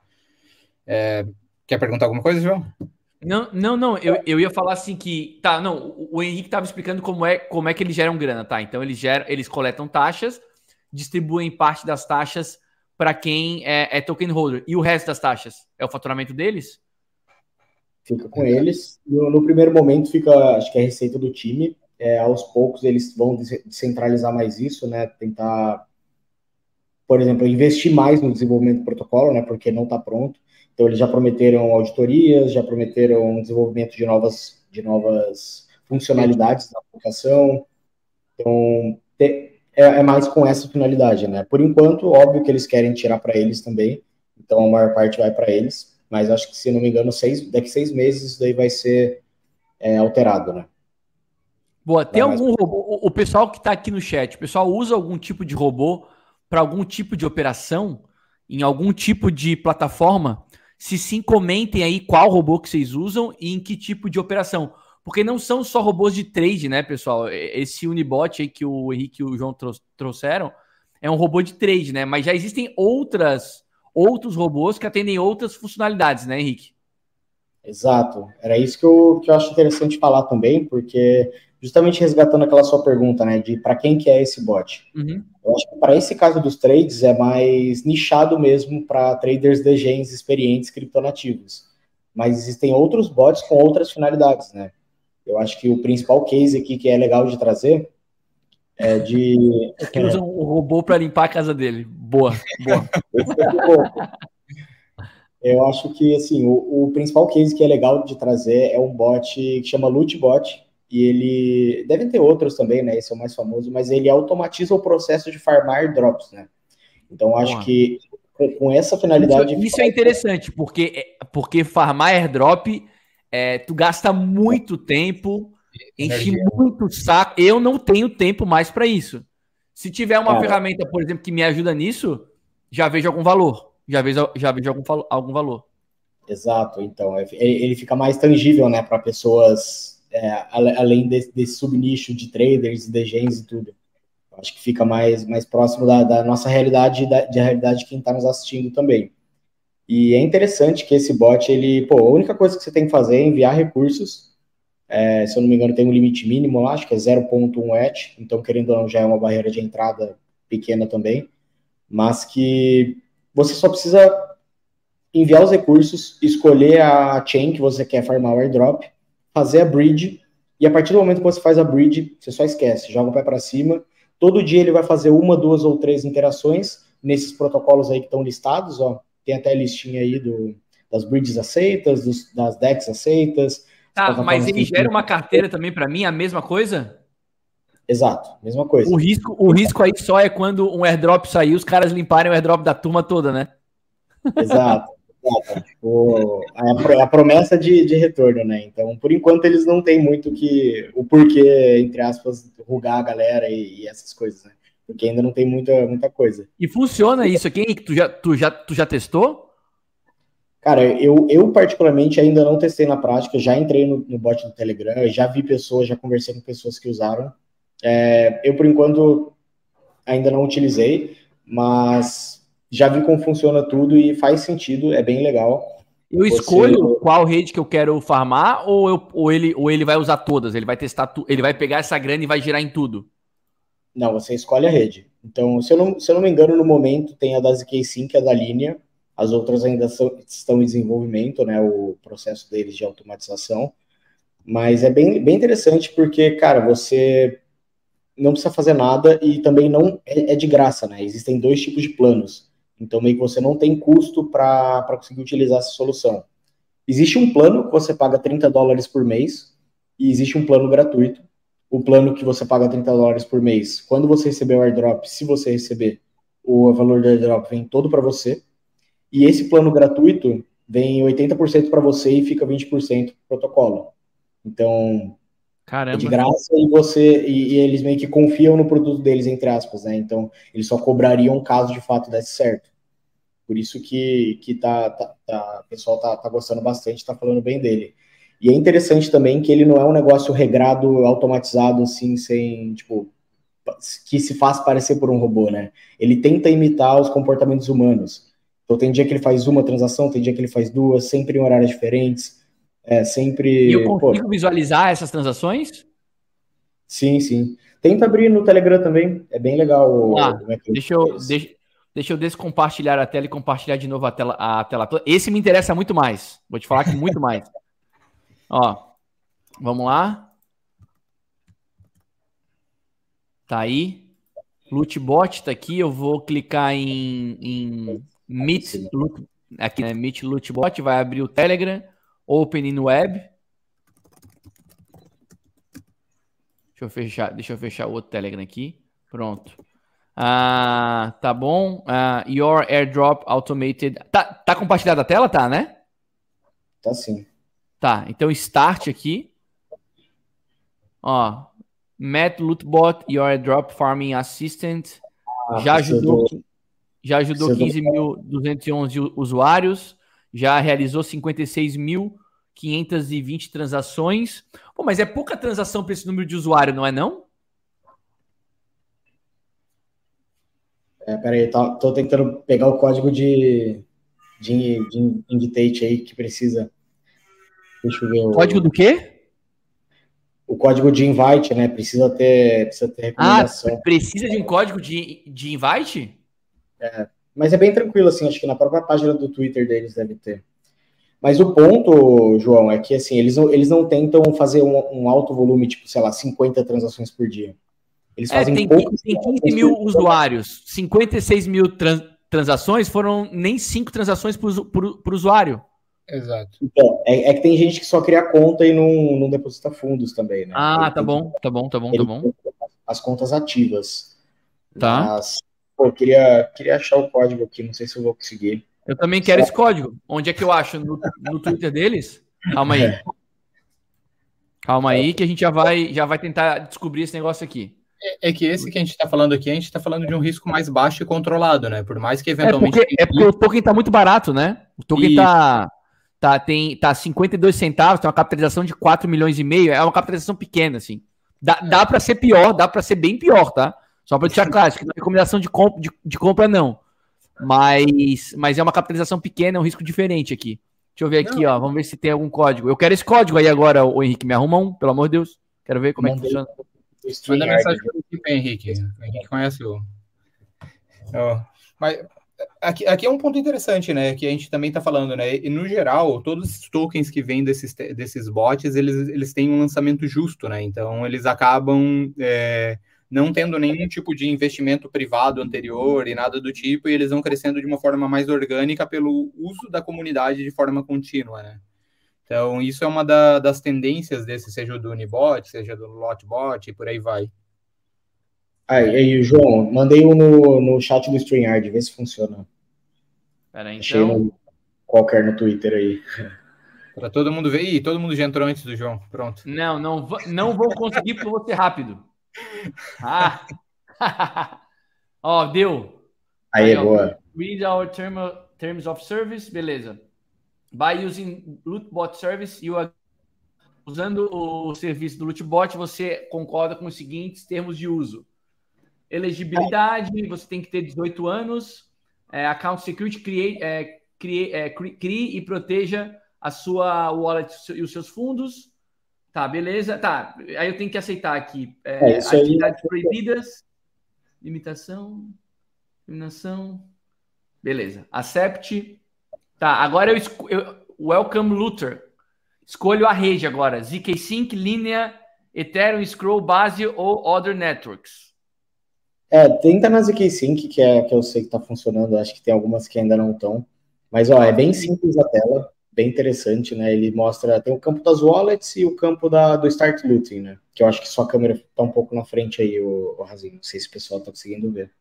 É, quer perguntar alguma coisa, João? Não, não, não. Eu, eu ia falar assim que. Tá, não. O, Henrique estava explicando como é, como é que eles geram grana, tá? Então eles geram, eles coletam taxas, distribuem parte das taxas para quem é, é, token holder. E o resto das taxas? É o faturamento deles? Fica com eles. No, no primeiro momento fica, acho que é a receita do time. É, aos poucos eles vão descentralizar mais isso, né? Tentar, por exemplo, investir mais no desenvolvimento do protocolo, né? Porque não está pronto. Então, eles já prometeram auditorias, já prometeram desenvolvimento de novas, de novas funcionalidades na aplicação. Então, é, é, mais com essa finalidade, né? Por enquanto, óbvio que eles querem tirar para eles também, então a maior parte vai para eles, mas acho que, se não me engano, seis, daqui seis meses isso daí vai ser é, alterado, né? Boa, tem vai algum robô? O pessoal que está aqui no chat, o pessoal usa algum tipo de robô para algum tipo de operação, em algum tipo de plataforma? Se sim, comentem aí qual robô que vocês usam e em que tipo de operação. Porque não são só robôs de trade, né, pessoal? Esse Unibot aí que o Henrique e o João trouxeram é um robô de trade, né? Mas já existem outras outros robôs que atendem outras funcionalidades, né, Henrique? Exato. Era isso que eu, que eu acho interessante falar também, porque justamente resgatando aquela sua pergunta, né, de para quem que é esse bot. Uhum. Eu acho que para esse caso dos trades é mais nichado mesmo para traders de gens experientes criptonativos. Mas existem outros bots com outras finalidades, né? Eu acho que o principal case aqui que é legal de trazer é de. É que usam o robô para limpar a casa dele. Boa, boa. Eu acho que assim, o, o, principal case que é legal de trazer é um bot que chama Lootbot, e ele deve ter outros também, né? Esse é o mais famoso, mas ele automatiza o processo de farmar drops, né? Então acho que com, com, essa finalidade. Isso, isso é interessante, porque, porque farmar airdrop é, tu gasta muito tempo, enche muito saco. Eu não tenho tempo mais para isso. Se tiver uma Cara. ferramenta, por exemplo, que me ajuda nisso, já vejo algum valor. Já vejo, já vejo algum, algum valor. Exato, então é, ele fica mais tangível, né, para pessoas é, além desse, desse subnicho de traders, de gens e tudo. Acho que fica mais, mais próximo da, da nossa realidade e da, da realidade de quem está nos assistindo também. E é interessante que esse bot, ele, pô, a única coisa que você tem que fazer é enviar recursos. É, se eu não me engano, tem um limite mínimo lá, acho que é 0.1 ETH, então, querendo ou não, já é uma barreira de entrada pequena também. Mas que você só precisa enviar os recursos, escolher a chain que você quer farmar o airdrop, fazer a bridge, e a partir do momento que você faz a bridge, você só esquece, joga o pé para cima. Todo dia ele vai fazer uma, duas ou três interações nesses protocolos aí que estão listados, ó tem até a listinha aí do, das bridges aceitas, dos, das decks aceitas. Tá, mas ele gera uma carteira também para mim, a mesma coisa? Exato, mesma coisa. O risco, o risco aí só é quando um airdrop sair, os caras limparem o airdrop da turma toda, né? Exato. O, a, a, promessa de, de, retorno, né? Então, por enquanto, eles não têm muito que o porquê, entre aspas, rugar a galera e, e essas coisas, né? Porque ainda não tem muita, muita coisa. E funciona isso aqui? Tu já, tu já, tu já testou? Cara, eu, eu particularmente ainda não testei na prática, já entrei no, no bot do Telegram, já vi pessoas, já conversei com pessoas que usaram. É, eu, por enquanto, ainda não utilizei, mas já vi como funciona tudo e faz sentido, é bem legal. Eu Você... escolho qual rede que eu quero farmar ou, eu, ou, ele, ou ele vai usar todas? Ele vai testar, tu, ele vai pegar essa grana e vai girar em tudo? Não, você escolhe a rede. Então, se eu não, se eu não me engano, no momento tem a da ZK5, que é da linha, as outras ainda são, estão em desenvolvimento, né, o processo deles de automatização. Mas é bem, bem interessante porque, cara, você não precisa fazer nada e também não é, é de graça, né? Existem dois tipos de planos. Então, meio que você não tem custo para conseguir utilizar essa solução. Existe um plano que você paga 30 dólares por mês e existe um plano gratuito o plano que você paga 30 dólares por mês, quando você receber o airdrop, se você receber, o valor do airdrop vem todo para você. E esse plano gratuito vem 80% para você e fica 20% pro protocolo. Então, Caramba. é de graça e você e, e, eles meio que confiam no produto deles entre aspas, né? Então, eles só cobrariam caso de fato desse certo. Por isso que que tá, tá, tá o pessoal tá, tá gostando bastante, tá falando bem dele. E é interessante também que ele não é um negócio regrado, automatizado, assim, sem, tipo, que se faz parecer por um robô, né? Ele tenta imitar os comportamentos humanos. Então tem dia que ele faz uma transação, tem dia que ele faz duas, sempre em horários diferentes, é, sempre... E eu consigo pô, visualizar essas transações? Sim, sim. Tenta abrir no Telegram também, é bem legal. Ah, deixa eu... Deixa... Deixa eu descompartilhar a tela e compartilhar de novo a tela, a tela. Esse me interessa muito mais. Vou te falar que muito mais. Ó, vamos lá. Tá aí. Lootbot tá aqui. Eu vou clicar em, em Meet, Loot, aqui, né? Meet Lootbot. Vai abrir o Telegram. Open in Web. Deixa eu fechar, deixa eu fechar o outro Telegram aqui. Pronto. Ah, tá bom. Ah, your airdrop automated. Tá, tá compartilhada a tela, tá, né? Tá sim. Tá, então start aqui. Ó, Matt Lootbot, Your Drop Farming Assistant. Ah, já ajudou, já ajudou 15.211 usuários. Já realizou 56.520 transações. Pô, mas é pouca transação para esse número de usuário, não é não? É, peraí, tô, tô tentando pegar o código de, de, de aí que precisa. Deixa eu ver. O código do quê? O código de invite, né? Precisa ter, precisa ter ah, recomendação. Ah, precisa de um código de, de invite? É, mas é bem tranquilo, assim. Acho que na própria página do Twitter deles deve ter. Mas o ponto, João, é que assim, eles não, eles não tentam fazer um, um alto volume, tipo, sei lá, 50 transações por dia. Eles é, fazem tem, tem 15 mil usuários, 56 mil trans, transações foram nem 5 transações por, por, por usuário. Exato. Então, é, é, que tem gente que só cria conta e não, não deposita fundos também, né? Ah, tá bom, tá bom, tá bom, tá bom. As contas ativas. Tá. Mas, pô, queria, queria achar o código aqui, não sei se eu vou conseguir. Eu também quero esse código. Onde é que eu acho? No, no Twitter deles? Calma aí. Calma aí que a gente já vai, já vai tentar descobrir esse negócio aqui. É, é que esse que a gente está falando aqui, a gente está falando de um risco mais baixo e controlado, né? Por mais que eventualmente. É porque, é porque o token está muito barato, né? O token está tá, tem, tá 52 centavos, tem uma capitalização de 4 milhões e meio, é uma capitalização pequena, assim. Dá, é. dá para ser pior, dá para ser bem pior, tá? Só para deixar claro, que não é recomendação de, comp de, de, compra, não. Mas, mas é uma capitalização pequena, é um risco diferente aqui. Deixa eu ver aqui, não. ó. Vamos ver se tem algum código. Eu quero esse código aí agora, o Henrique. Me arruma um, pelo amor de Deus. Quero ver como Mandei. é que funciona. Manda mensagem para o Henrique. O Henrique conhece o. Oh. Mas aqui, aqui é um ponto interessante, né? Que a gente também está falando, né? E no geral, todos os tokens que vêm desses, desses bots, eles, eles têm um lançamento justo, né? Então eles acabam. É não tendo nenhum tipo de investimento privado anterior e nada do tipo, e eles vão crescendo de uma forma mais orgânica pelo uso da comunidade de forma contínua, né? Então, isso é uma da, das tendências desse, seja do Unibot, seja do Lotbot, e por aí vai. Aí, aí João, mandei um no, no chat do StreamYard, vê se funciona. Peraí, então... Achei no, qualquer no Twitter aí. Para todo mundo ver. Ih, todo mundo já entrou antes do João. Pronto. Não, não, não vou conseguir porque eu vou ser rápido. Ah! ó, deu. Aí, Aí boa. Read our term, terms of service, beleza. By using Lootbot Service, you are... usando o serviço do Lootbot, você concorda com os seguintes termos de uso. Elegibilidade, você tem que ter 18 anos. É, account Security, crie, é, crie, é, crie e proteja a sua wallet e os seus fundos. Tá, beleza. Tá, aí eu tenho que aceitar aqui. É, é atividades aí... proibidas, limitação, eliminação. Beleza. Accept. Tá, agora eu, eu Welcome Luther. Escolho a rede agora. ZK Sync, linha, Ethereum, Scroll, Base ou Other Networks. É, tenta na ZK Sync, que é que eu sei que tá funcionando. Acho que tem algumas que ainda não estão. Mas, ó, é bem simples a tela bem interessante, né? Ele mostra, tem o campo das wallets e o campo da, do start looting, né? Que eu acho que sua câmera tá um pouco na frente aí, o, o Razinho. Não sei se o pessoal tá conseguindo ver.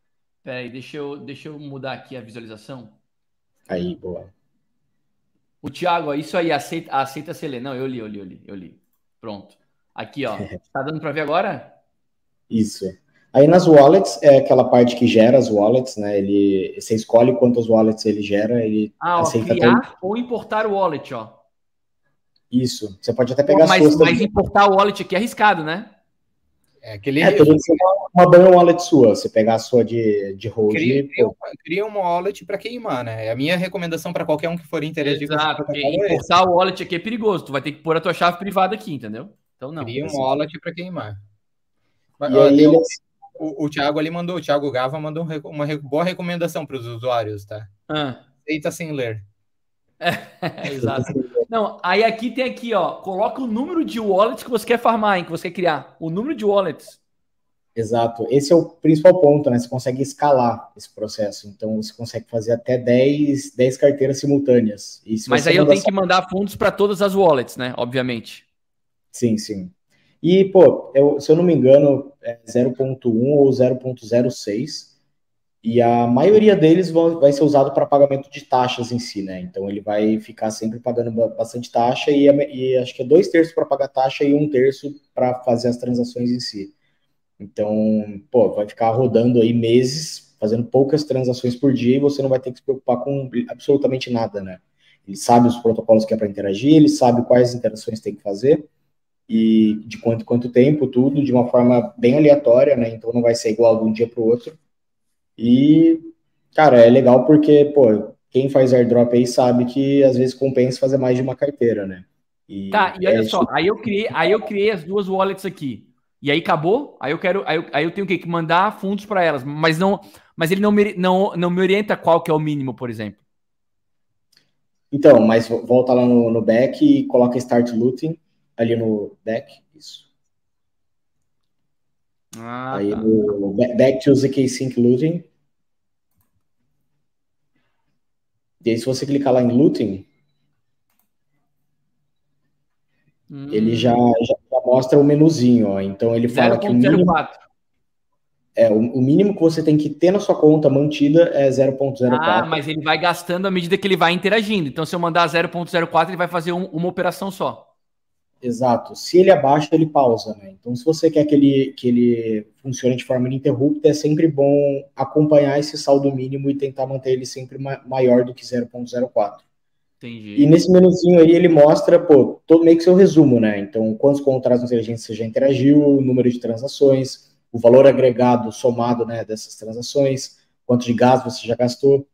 Peraí, deixa eu, deixa eu mudar aqui a visualização. Aí, boa. O Thiago, isso aí, aceita, aceita se ler. Não, eu li, eu li, eu li, eu li. Pronto. Aqui, ó. Tá dando para ver agora? Isso. Aí nas wallets, é aquela parte que gera as wallets, né? Ele, você escolhe quantas wallets ele gera, ele ah, ó, aceita criar ou importar o wallet, ó. Isso. Você pode até pegar mas, mas importar o wallet aqui é arriscado, né? É aquele é, teria uma, uma burn wallet sua, você pegar a sua de, de hold. Cria, cria, uma wallet para queimar, né? É a minha recomendação para qualquer um que for interagir Exato, com importar o wallet aqui é perigoso, tu vai ter que pôr a tua chave privada aqui, entendeu? Então não. Cria uma wallet para queimar. Mas, ó, aí, o, o Thiago ali mandou, o Thiago Gava mandou uma boa recomendação para os usuários, tá? Ah. Aceita sem ler. É, exato. Não, aí aqui tem aqui, ó, coloca o número de wallets que você quer farmar, hein, que você quer criar. O número de wallets. Exato. Esse é o principal ponto, né? Você consegue escalar esse processo. Então você consegue fazer até 10, 10 carteiras simultâneas. Mas aí eu tenho só... que mandar fundos para todas as wallets, né? Obviamente. Sim, sim. E, pô, eu, se eu não me engano, é 0.1 ou 0.06, e a maioria deles vão, vai ser usado para pagamento de taxas em si, né? Então ele vai ficar sempre pagando bastante taxa e, e acho que é dois terços para pagar taxa e um terço para fazer as transações em si. Então, pô, vai ficar rodando aí meses, fazendo poucas transações por dia e você não vai ter que se preocupar com absolutamente nada, né? Ele sabe os protocolos que é para interagir, ele sabe quais interações tem que fazer e de quanto quanto tempo, tudo de uma forma bem aleatória, né? Então não vai ser igual de um dia para o outro. E, cara, é legal porque, pô, quem faz airdrop aí sabe que às vezes compensa fazer mais de uma carteira, né? E tá, e olha é só, aí eu criei, aí eu criei as duas wallets aqui. E aí acabou? Aí eu quero, aí eu, aí eu tenho que mandar fundos para elas, mas não, mas ele não me, não, não me orienta qual que é o mínimo, por exemplo. Então, mas volta lá no, no back e coloca start looting ali no deck, isso. Ah, aí tá. no back to ZK Sync Looting. E aí, se você clicar lá em Looting, hum. ele já, já, mostra o menuzinho, ó. Então ele fala 0. que o mínimo, é, o, o, mínimo que você tem que ter na sua conta mantida é 0.04. Ah, mas ele vai gastando à medida que ele vai interagindo. Então, se eu mandar 0.04, ele vai fazer um, uma operação só. Exato. Se ele abaixa, ele pausa, né? Então, se você quer que ele, que ele funcione de forma ininterrupta, é sempre bom acompanhar esse saldo mínimo e tentar manter ele sempre ma maior do que 0.04. Entendi. E nesse menuzinho aí ele mostra, pô, todo meio que seu resumo, né? Então, quantos contratos inteligentes você já interagiu, o número de transações, o valor agregado somado, né, dessas transações, quanto de gás você já gastou.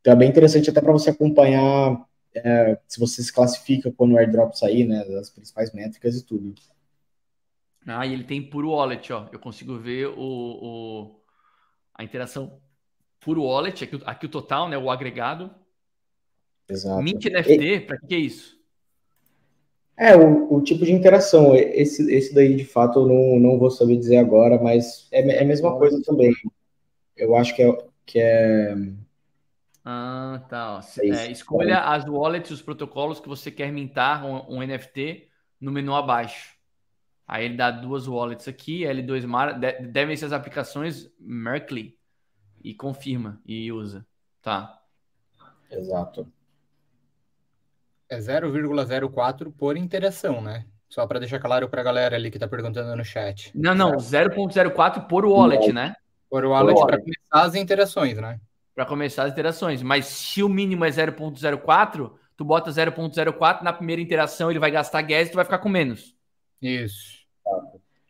Então, é bem interessante até para você acompanhar é, se você se classifica quando o airdrop sair, né, das principais métricas e tudo. Ah, e ele tem puro wallet, ó. Eu consigo ver o, o a interação puro wallet, aqui, aqui o total, né, o agregado. Exato. Mint NFT, para que é isso? É, o, o, tipo de interação. Esse, esse daí, de fato, eu não, não vou saber dizer agora, mas é, é a mesma coisa também. Eu acho que é. Que é... Ah, tá. É, é escolha as wallets, os protocolos que você quer mintar um, um, NFT no menu abaixo. Aí ele dá duas wallets aqui, L2 Mar, devem ser as aplicações Merkle e confirma e usa. Tá. Exato é 0,04 por interação, né? Só para deixar claro para a galera ali que está perguntando no chat. Não, não, 0,04 por wallet, né? Por wallet para começar as interações, né? Para começar as interações. Mas se o mínimo é 0,04, tu bota 0,04 na primeira interação, ele vai gastar gas e tu vai ficar com menos. Isso.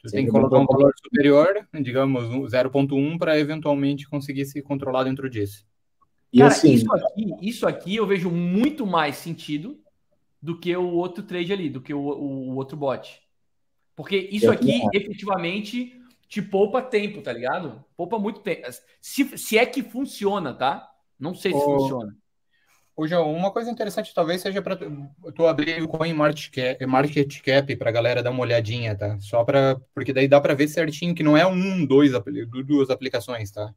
Tu tem que colocar um valor superior, digamos 0,1, para eventualmente conseguir se controlar dentro disso. E Cara, assim, isso aqui, isso aqui eu vejo muito mais sentido do que o outro trade ali, do que o, o, o outro bot. Porque isso aqui efetivamente te poupa tempo, tá ligado? Poupa muito tempo. Se, se é que funciona, tá? Não sei se funciona. Ô, João, uma coisa interessante talvez seja para tu abrir o Coin Market Cap, Market Cap para galera dar uma olhadinha, tá? Só para porque daí dá para ver certinho que não é um, dois, duas aplicações, tá?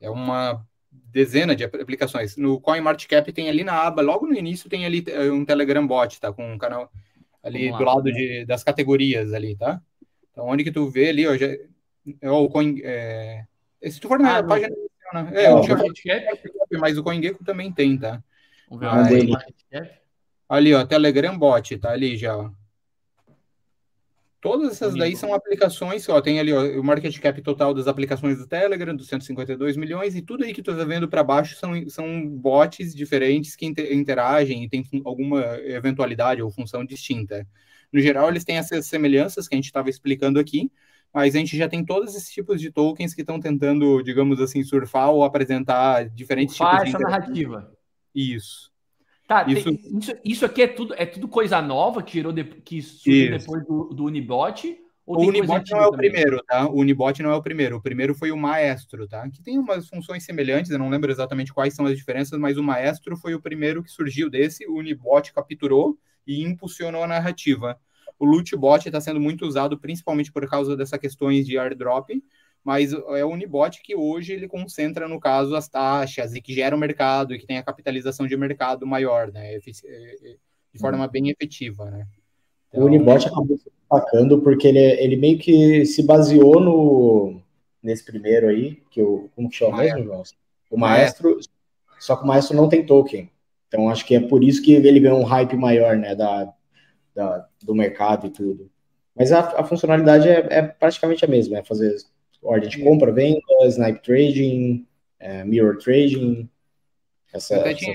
É uma dezena de aplicações. No CoinMarketCap tem ali na aba, logo no início tem ali eh, um Telegram bot, tá? Com um canal ali do lado de, das categorias ali, tá? Então, onde que tu vê ali, ó, já, é o Coin... É, se tu for na ah, página... Não. É, o CoinMarketCap, mas o CoinGecko também tem, tá? Vamos ver Aí, ali, ó, Telegram bot, tá ali já, ó. Todas essas daí são aplicações, ó, tem ali ó, o market cap total das aplicações do Telegram, dos 152 milhões, e tudo aí que tu está vendo para baixo são, são bots diferentes que interagem e tem alguma eventualidade ou função distinta. No geral, eles têm essas semelhanças que a gente estava explicando aqui, mas a gente já tem todos esses tipos de tokens que estão tentando, digamos assim, surfar ou apresentar diferentes Faz tipos de narrativa. Isso. Tá, isso... Tem, isso, isso, aqui é tudo, é tudo coisa nova que, tirou de, que surgiu isso. depois do, do Unibot? o Unibot não é o também? primeiro, tá? O Unibot não é o primeiro. O primeiro foi o Maestro, tá? Que tem umas funções semelhantes, eu não lembro exatamente quais são as diferenças, mas o Maestro foi o primeiro que surgiu desse. O Unibot capturou e impulsionou a narrativa. O Lootbot está sendo muito usado principalmente por causa dessas questões de airdrop, mas é o Unibot que hoje ele concentra, no caso, as taxas e que gera o mercado e que tem a capitalização de mercado maior, né? É, é, de forma uhum. bem efetiva, né? Então... O Unibot acabou se destacando porque ele, ele meio que se baseou no nesse primeiro aí, que o como que chama mesmo, João? O maestro, maestro, só que o maestro não tem token. Então acho que é por isso que ele ganhou um hype maior, né, da, da do mercado e tudo. Mas a, a funcionalidade é, é praticamente a mesma, é fazer ordem de compra, venda, snipe trading, é, mirror trading. Essa, eu essa... Tinha,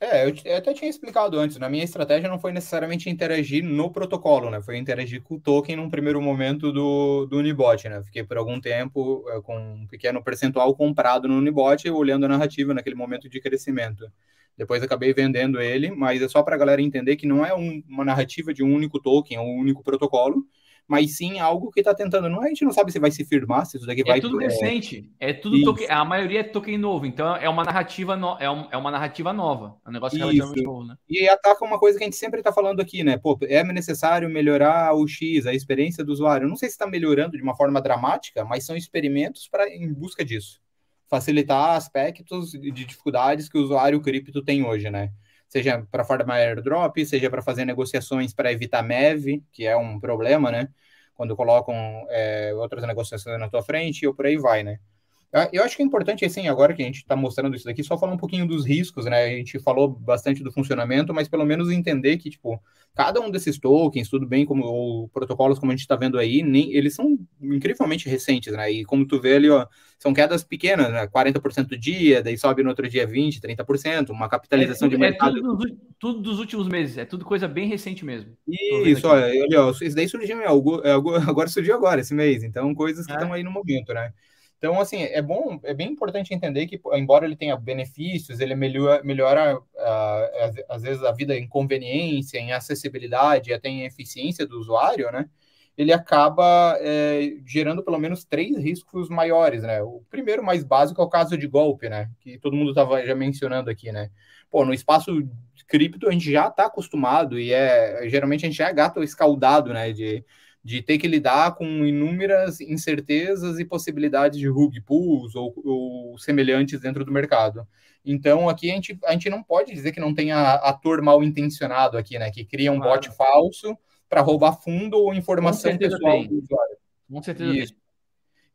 é, eu, até tinha explicado antes, na minha estratégia não foi necessariamente interagir no protocolo, né? Foi interagir com o token num primeiro momento do, do Unibot, né? Fiquei por algum tempo é, com um pequeno percentual comprado no Unibot, olhando a narrativa naquele momento de crescimento. Depois acabei vendendo ele, mas é só para a galera entender que não é um, uma narrativa de um único token, ou um único protocolo, mas sim algo que está tentando. Não, a gente não sabe se vai se firmar, se isso daqui é vai. É tudo recente, é tudo token, a maioria é token novo, então é uma narrativa, no, é, um, é uma narrativa nova, é um negócio relativamente novo, né? E ataca uma coisa que a gente sempre está falando aqui, né? Pô, é necessário melhorar o X, a experiência do usuário. Eu não sei se está melhorando de uma forma dramática, mas são experimentos para em busca disso. Facilitar aspectos de dificuldades que o usuário cripto tem hoje, né? seja para formar airdrop, seja para fazer negociações para evitar MEV, que é um problema, né? Quando colocam é, outras negociações na tua frente, ou por aí vai, né? Ah, eu acho que é importante, assim, agora que a gente está mostrando isso daqui, só falar um pouquinho dos riscos, né? A gente falou bastante do funcionamento, mas pelo menos entender que, tipo, cada um desses tokens, tudo bem, como ou protocolos como a gente está vendo aí, nem, eles são incrivelmente recentes, né? E como tu vê ali, ó, são quedas pequenas, né? 40% do dia, daí sobe no outro dia 20%, 30%, uma capitalização é de mercado. É tudo, tudo, dos últimos meses, é tudo coisa bem recente mesmo. Isso, olha, olha, isso daí surgiu, agora surgiu agora, esse mês, então coisas que estão é. aí no momento, né? Então, assim, é bom, é bem importante entender que, embora ele tenha benefícios, ele melhora, melhora uh, às vezes, a vida em conveniência, em acessibilidade, até em eficiência do usuário, né? Ele acaba é, gerando pelo menos três riscos maiores, né? O primeiro, mais básico, é o caso de golpe, né? Que todo mundo estava já mencionando aqui, né? Pô, no espaço cripto a gente já está acostumado e é geralmente a gente já é gato escaldado, né? De de ter que lidar com inúmeras incertezas e possibilidades de rug pulls ou, ou, semelhantes dentro do mercado. Então, aqui a gente, a gente não pode dizer que não tenha ator mal intencionado aqui, né? Que cria um claro. bot falso para roubar fundo ou informação pessoal tem. do usuário. Com certeza Isso.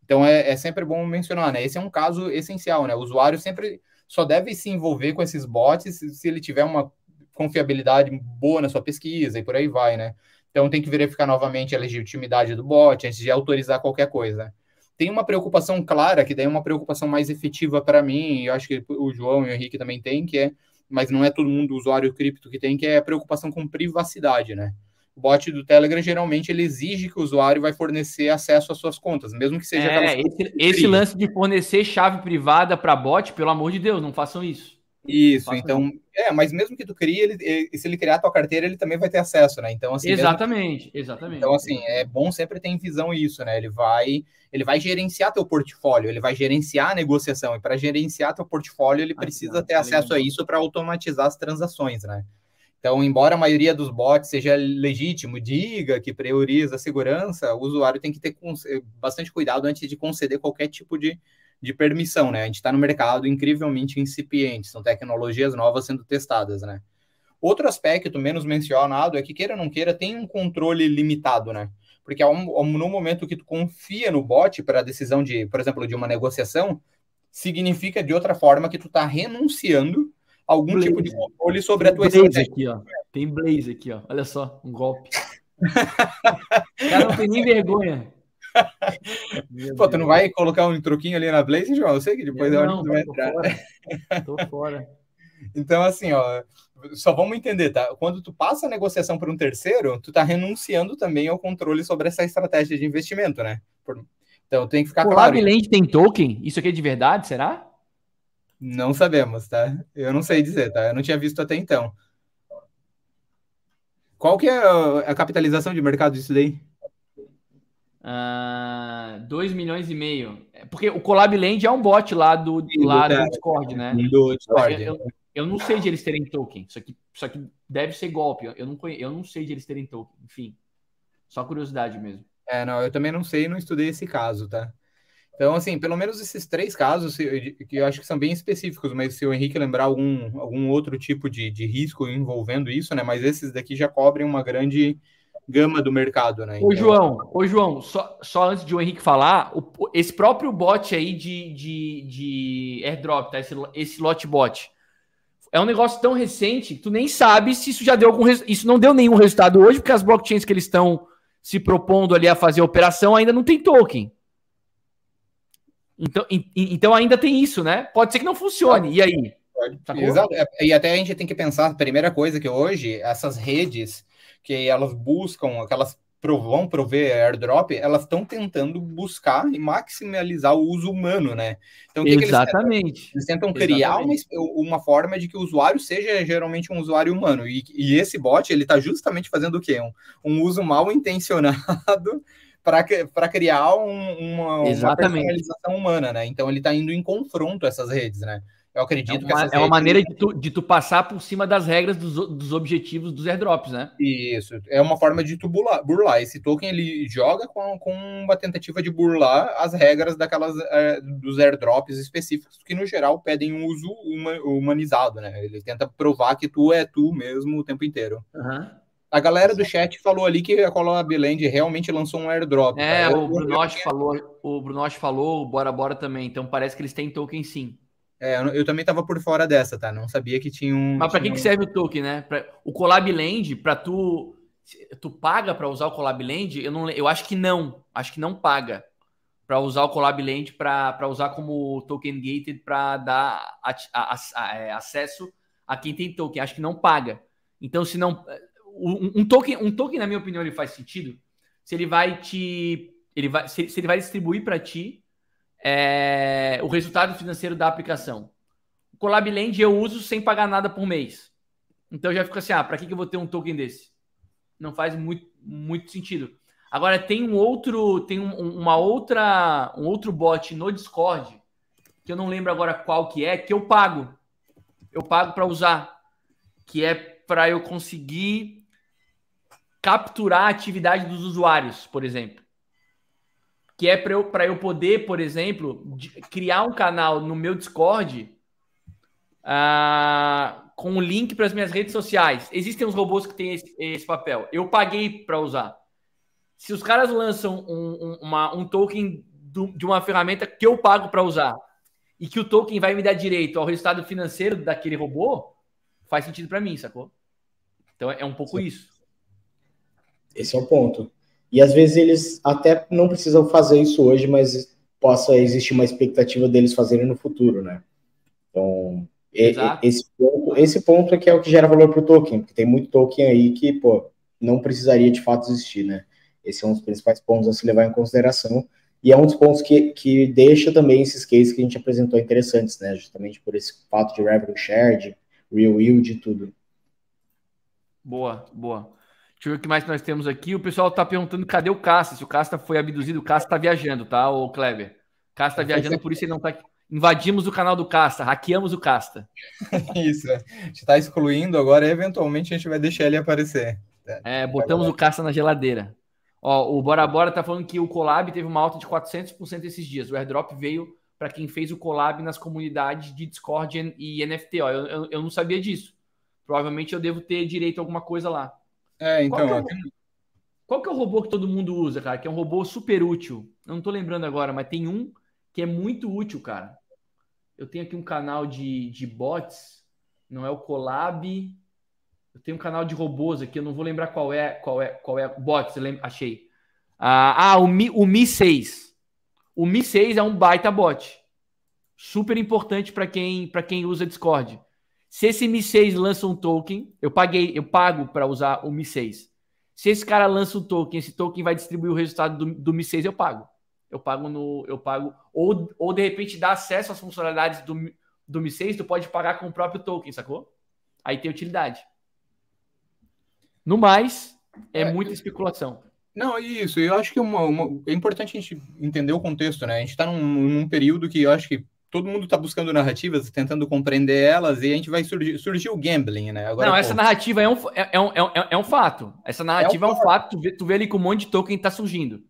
Então, é, é sempre bom mencionar, né? Esse é um caso essencial, né? O usuário sempre só deve se envolver com esses bots se, se ele tiver uma confiabilidade boa na sua pesquisa e por aí vai, né? Então tem que verificar novamente a legitimidade do bot antes de autorizar qualquer coisa. Tem uma preocupação clara, que daí é uma preocupação mais efetiva para mim, e eu acho que o João e o Henrique também tem, que é, mas não é todo mundo usuário cripto que tem, que é a preocupação com privacidade, né? O bot do Telegram geralmente ele exige que o usuário vai fornecer acesso às suas contas, mesmo que seja é, esse, esse lance de fornecer chave privada para bot, pelo amor de Deus, não façam isso. Isso, então, é, mas mesmo que tu crie, ele, ele, se ele criar a tua carteira, ele também vai ter acesso, né? Então, assim, exatamente, mesmo, exatamente. Então, assim, é bom sempre ter em visão isso, né? Ele vai, ele vai gerenciar teu portfólio, ele vai gerenciar a negociação e para gerenciar teu portfólio, ele ah, precisa ter acesso a isso para automatizar as transações, né? Então, embora a maioria dos bots seja legítimo, diga que prioriza a segurança, o usuário tem que ter bastante cuidado antes de conceder qualquer tipo de de permissão, né? A gente está no mercado incrivelmente incipiente, são tecnologias novas sendo testadas, né? Outro aspecto menos mencionado é que, queira ou não queira, tem um controle limitado, né? Porque no momento que tu confia no bot para a decisão de, por exemplo, de uma negociação, significa de outra forma que tu está renunciando a algum Blaze. tipo de controle sobre tem a tua estratégia. Aqui, ó. Tem Blaze aqui, ó. Olha só, um golpe. o cara não tem nem vergonha. Pô, tu não vai colocar um truquinho ali na Blaze, João? Eu sei que depois eu é não, tu vai entrar. Fora. Tô fora. Então, assim, ó, só vamos entender, tá? Quando tu passa a negociação para um terceiro, tu tá renunciando também ao controle sobre essa estratégia de investimento, né? Por... Então tem que ficar o claro. O Land tem token? Isso aqui é de verdade, será? Não sabemos, tá? Eu não sei dizer, tá? Eu não tinha visto até então. Qual que é a capitalização de mercado disso daí? 2 uh, milhões e meio. É, porque o Collab Land é um bot lá do, Sim, lá do, Discord, né? Do Discord. Eu, eu, não sei de eles terem token. Isso aqui, isso aqui deve ser golpe. Eu não, conheço, eu não sei de eles terem token. Enfim, só curiosidade mesmo. É, não, eu também não sei, não estudei esse caso, tá? Então, assim, pelo menos esses três casos, que eu acho que são bem específicos, mas se o Henrique lembrar algum, algum outro tipo de, de risco envolvendo isso, né? Mas esses daqui já cobrem uma grande gama do mercado, né? Então... Ô, João, ô, João, só, só antes de o Henrique falar, o, esse próprio bot aí de, de, de airdrop, tá? Esse, esse lot bot. É um negócio tão recente que tu nem sabe se isso já deu algum Isso não deu nenhum resultado hoje, porque as blockchains que eles estão se propondo ali a fazer a operação ainda não tem token. Então, e, então ainda tem isso, né? Pode ser que não funcione. E aí? Exato. É, e até a gente tem que pensar, a primeira coisa que hoje, essas redes que elas buscam, aquelas vão prover airdrop, elas estão tentando buscar e maximizar o uso humano, né? Então, que Exatamente. Que eles, tentam? eles tentam criar uma, uma forma de que o usuário seja geralmente um usuário humano. E, e esse bot, ele está justamente fazendo o quê? Um, um uso mal intencionado para criar um, uma, uma personalização humana, né? Então, ele está indo em confronto a essas redes, né? Eu acredito é uma, que é uma maneira de tu, de tu passar por cima das regras dos, dos objetivos dos airdrops, né? Isso, é uma forma de tu burlar. burlar. Esse token ele joga com, com uma tentativa de burlar as regras daquelas é, dos airdrops específicos que no geral pedem um uso uma, humanizado, né? Ele tenta provar que tu é tu mesmo o tempo inteiro. Uhum. A galera do chat falou ali que a Colab Land realmente lançou um airdrop. É, cara. o Brunoche falou, o Brunoche falou, o Bora Bora também. Então parece que eles têm token sim. É, eu também tava por fora dessa, tá? Não sabia que tinha um. Mas para que, um... que serve o token, né? Pra, o Colab Land, para tu tu paga para usar o Colab Land? Eu não, eu acho que não. Acho que não paga para usar o Colab Land para usar como token gated para dar a, a, a, é, acesso a quem tem token. Acho que não paga. Então, se não um, um, token, um token na minha opinião ele faz sentido se ele vai te ele vai se, se ele vai distribuir para ti é, o resultado financeiro da aplicação. O Colab Land eu uso sem pagar nada por mês. Então já fico assim, ah, para que, que eu vou ter um token desse? Não faz muito, muito sentido. Agora tem um outro, tem um, uma outra, um outro bot no Discord que eu não lembro agora qual que é, que eu pago. Eu pago para usar, que é para eu conseguir capturar a atividade dos usuários, por exemplo que é para eu, eu poder, por exemplo, criar um canal no meu Discord uh, com um link para as minhas redes sociais. Existem uns robôs que têm esse, esse papel. Eu paguei para usar. Se os caras lançam um, um, uma, um token do, de uma ferramenta que eu pago para usar e que o token vai me dar direito ao resultado financeiro daquele robô, faz sentido para mim, sacou? Então é um pouco Sim. isso. Esse é o ponto. E às vezes eles até não precisam fazer isso hoje, mas possa existir uma expectativa deles fazerem no futuro, né? Então, esse ponto, esse ponto é que é o que gera valor para o token, porque tem muito token aí que, pô, não precisaria de fato existir, né? Esse é um dos principais pontos a se levar em consideração. E é um dos pontos que, que deixa também esses cases que a gente apresentou interessantes, né? Justamente por esse fato de revenue shared, real yield e tudo. Boa, boa. Deixa eu ver o que mais nós temos aqui. O pessoal está perguntando cadê o Casta, se o Casta foi abduzido. O Casta está viajando, tá, o Kleber? O Casta está viajando, por isso ele não está aqui. Invadimos o canal do Casta, hackeamos o Casta. isso, é. a gente está excluindo agora, eventualmente a gente vai deixar ele aparecer. É, botamos o Casta na geladeira. Ó, o Bora Bora tá falando que o Collab teve uma alta de 400% esses dias. O airdrop veio para quem fez o Collab nas comunidades de Discord e NFT. Ó, eu, eu, eu não sabia disso. Provavelmente eu devo ter direito a alguma coisa lá. É, então. Qual que é, o, qual que é o robô que todo mundo usa, cara? Que é um robô super útil. Eu não tô lembrando agora, mas tem um que é muito útil, cara. Eu tenho aqui um canal de, de bots, não é o Colab. Eu tenho um canal de robôs aqui, eu não vou lembrar qual é, qual é, qual é. Bots, lembro, achei. Ah, ah, o Mi, o Mi 6. O Mi 6 é um baita bot. Super importante para quem, quem usa Discord. Se esse Mi 6 lança um token, eu paguei, eu pago para usar o Mi 6. Se esse cara lança um token, esse token vai distribuir o resultado do, do Mi 6, eu pago. Eu pago no. Eu pago. Ou, ou de repente dá acesso às funcionalidades do, do Mi 6, tu pode pagar com o próprio token, sacou? Aí tem utilidade. No mais, é, é muita especulação. Não, isso. Eu acho que uma, uma, é importante a gente entender o contexto, né? A gente está num, num, período que eu acho que todo mundo está buscando narrativas, tentando compreender elas, e a gente vai surgir, surgir o gambling, né? Agora, Não, essa narrativa é um, é, é, um, é, um, é um fato. Essa narrativa é um, é um fato, tu vê, tu vê ali que um monte de token está surgindo.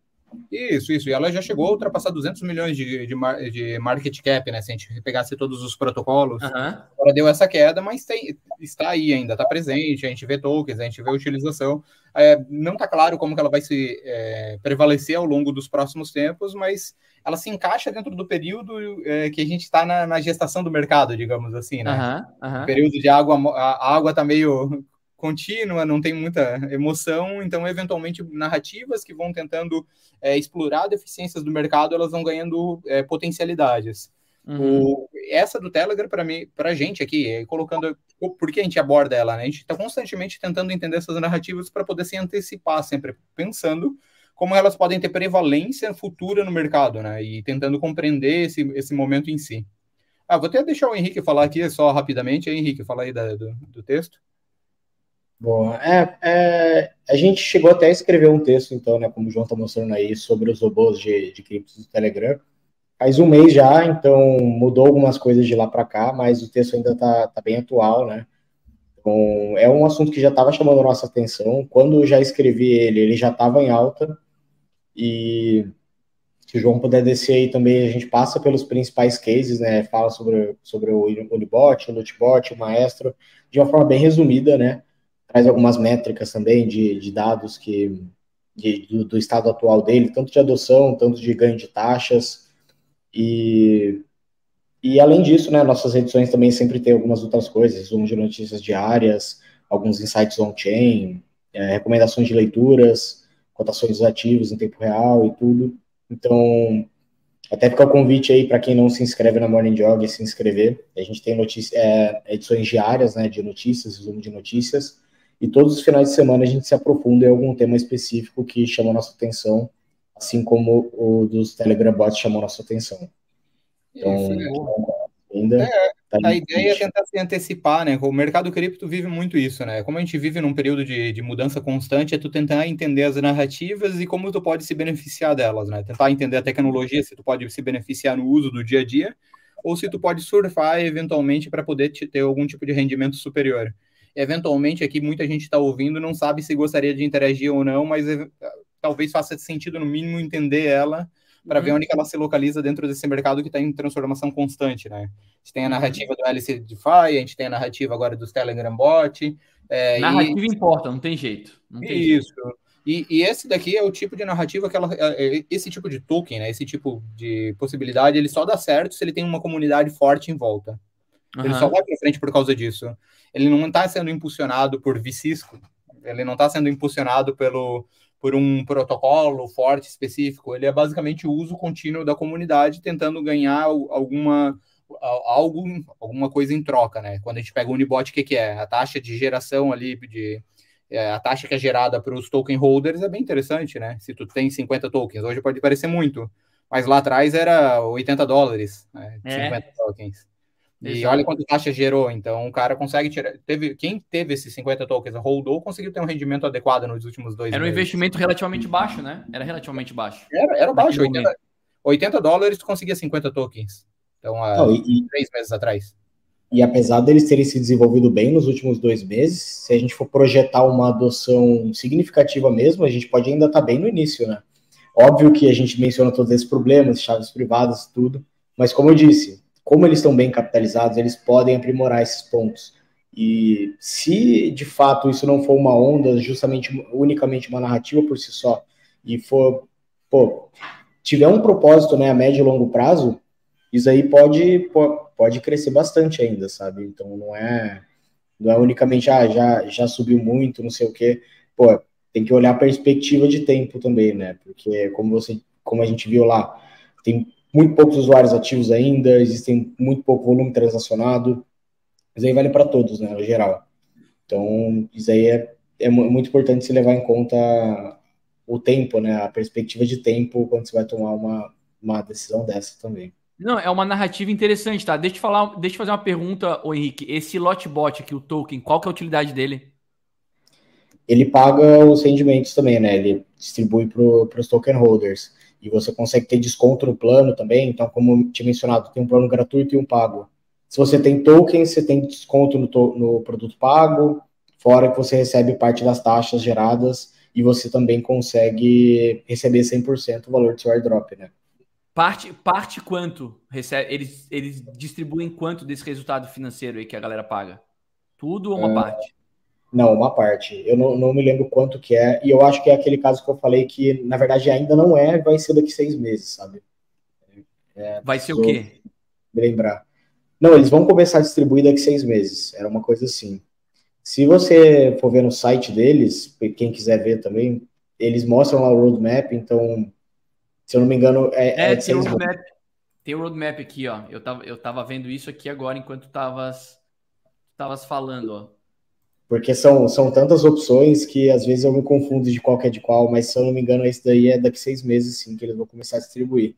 Isso, isso. E ela já chegou a ultrapassar 200 milhões de, de, de market cap, né? Se a gente pegasse todos os protocolos. Uhum. Agora deu essa queda, mas tem, está aí ainda, está presente. A gente vê tokens, a gente vê utilização. É, não está claro como que ela vai se é, prevalecer ao longo dos próximos tempos, mas ela se encaixa dentro do período é, que a gente está na, na, gestação do mercado, digamos assim, né? Uhum, uhum. O período de água, a água está meio contínua, não tem muita emoção, então, eventualmente, narrativas que vão tentando é, explorar deficiências do mercado, elas vão ganhando é, potencialidades. Uhum. O, essa do Telegram, para mim, para a gente aqui, é, colocando por que a gente aborda ela, né? A gente está constantemente tentando entender essas narrativas para poder se antecipar, sempre pensando como elas podem ter prevalência futura no mercado, né? E tentando compreender esse, esse momento em si. Ah, vou até deixar o Henrique falar aqui só rapidamente. Aí, Henrique, fala aí da, do, do texto. Bom, é, é, a gente chegou até a escrever um texto, então, né, como o João está mostrando aí, sobre os robôs de, de criptos do Telegram. Faz um mês já, então mudou algumas coisas de lá para cá, mas o texto ainda está tá bem atual, né? Então, é um assunto que já estava chamando a nossa atenção. Quando eu já escrevi ele, ele já estava em alta. E se o João puder descer aí também, a gente passa pelos principais cases, né? Fala sobre, sobre o Unibot, o Notebot, o Maestro, de uma forma bem resumida, né? Traz algumas métricas também de, de dados que de, do, do, estado atual dele, tanto de adoção, tanto de ganho de taxas. E, e além disso, né, nossas edições também sempre tem algumas outras coisas, um de notícias diárias, alguns insights on-chain, é, recomendações de leituras, cotações dos ativos em tempo real e tudo. Então, até fica o convite aí para quem não se inscreve na Morning Jog, se inscrever. A gente tem notícia, é, edições diárias né, de notícias, resumo de notícias, e todos os finais de semana a gente se aprofunda em algum tema específico que chama a nossa atenção, assim como o dos Telegram bots chamou a nossa atenção. Então, ainda. É, tá a ideia é tentar se antecipar, né? O mercado cripto vive muito isso, né? Como a gente vive num período de, de mudança constante, é tu tentar entender as narrativas e como tu pode se beneficiar delas, né? Tentar entender a tecnologia, se tu pode se beneficiar no uso do dia a dia, ou se tu pode surfar eventualmente para poder ter algum tipo de rendimento superior eventualmente aqui muita gente está ouvindo não sabe se gostaria de interagir ou não, mas eh, talvez faça sentido no mínimo entender ela para uhum. ver onde ela se localiza dentro desse mercado que está em transformação constante, né? A gente tem a uhum. narrativa do LC DeFi, a gente tem a narrativa agora dos Telegram Bot. É, narrativa e... importa, não tem jeito. Não tem Isso. Jeito. E, e, esse daqui é o tipo de narrativa que ela, é, é, esse tipo de token, né? Esse tipo de possibilidade, ele só dá certo se ele tem uma comunidade forte em volta. Uhum. Ele só vai para frente por causa disso ele não está sendo impulsionado por Vicisco, ele não está sendo impulsionado pelo, por um protocolo forte específico, ele é basicamente o uso contínuo da comunidade tentando ganhar alguma algo, alguma coisa em troca, né? Quando a gente pega o Unibot, o que, que é? A taxa de geração ali de é, a taxa que é gerada para os token holders é bem interessante, né? Se tu tem 50 tokens, hoje pode parecer muito, mas lá atrás era 80 dólares, né? 50 é. tokens. E Exato. olha quanto taxa gerou. Então, o cara consegue tirar. Teve, quem teve esses 50 tokens, holdou, conseguiu ter um rendimento adequado nos últimos dois Era um investimento relativamente baixo, né? Era relativamente baixo. Era, era baixo. 80, 80, dólares, tu conseguia 50 tokens. Então, há Não, e, três meses atrás. E apesar deles terem se desenvolvido bem nos últimos dois meses, se a gente for projetar uma adoção significativa mesmo, a gente pode ainda estar tá bem no início, né? Óbvio que a gente menciona todos esses problemas, chaves privadas, tudo, mas como eu disse, como eles estão bem capitalizados, eles podem aprimorar esses pontos. E se de fato isso não for uma onda, justamente unicamente uma narrativa por si só, e for, pô, tiver um propósito, né, a médio e longo prazo, isso aí pode, pode crescer bastante ainda, sabe? Então não é não é unicamente ah, já já subiu muito, não sei o quê. Pô, tem que olhar a perspectiva de tempo também, né? Porque como você como a gente viu lá, tem muito poucos usuários ativos ainda, existem muito pouco volume transacionado. Isso aí vale para todos, né, no geral. Então, isso aí é, é muito importante se levar em conta o tempo, né, a perspectiva de tempo quando você vai tomar uma, uma decisão dessa também. Não, é uma narrativa interessante, tá? Deixa eu falar, deixa eu fazer uma pergunta, ô Henrique. Esse lotbot aqui, o token, qual que é a utilidade dele? Ele paga os rendimentos também, né? Ele distribui para os token holders e você consegue ter desconto no plano também. Então, como tinha mencionado, tem um plano gratuito e um pago. Se você tem tokens, você tem desconto no, no produto pago, fora que você recebe parte das taxas geradas e você também consegue receber 100% o valor do seu airdrop, né? Parte, parte quanto recebe, eles, eles distribuem quanto desse resultado financeiro aí que a galera paga? Tudo ou uma é, parte? Não, uma parte. Eu não, não me lembro quanto que é. E eu acho que é aquele caso que eu falei que, na verdade, ainda não é, vai ser daqui seis meses, sabe? É, vai ser o quê? Me lembrar. Não, eles vão começar a distribuir daqui seis meses. Era uma coisa assim. Se você for ver no site deles, quem quiser ver também, eles mostram lá o roadmap, então, se eu não me engano, é. É, é tem, o roadmap, tem o roadmap aqui, ó. Eu tava, eu tava vendo isso aqui agora enquanto tavas, tavas falando, ó. Porque são, são tantas opções que às vezes eu me confundo de qual que é de qual, mas se eu não me engano, esse daí é daqui seis meses sim que eles vão começar a distribuir.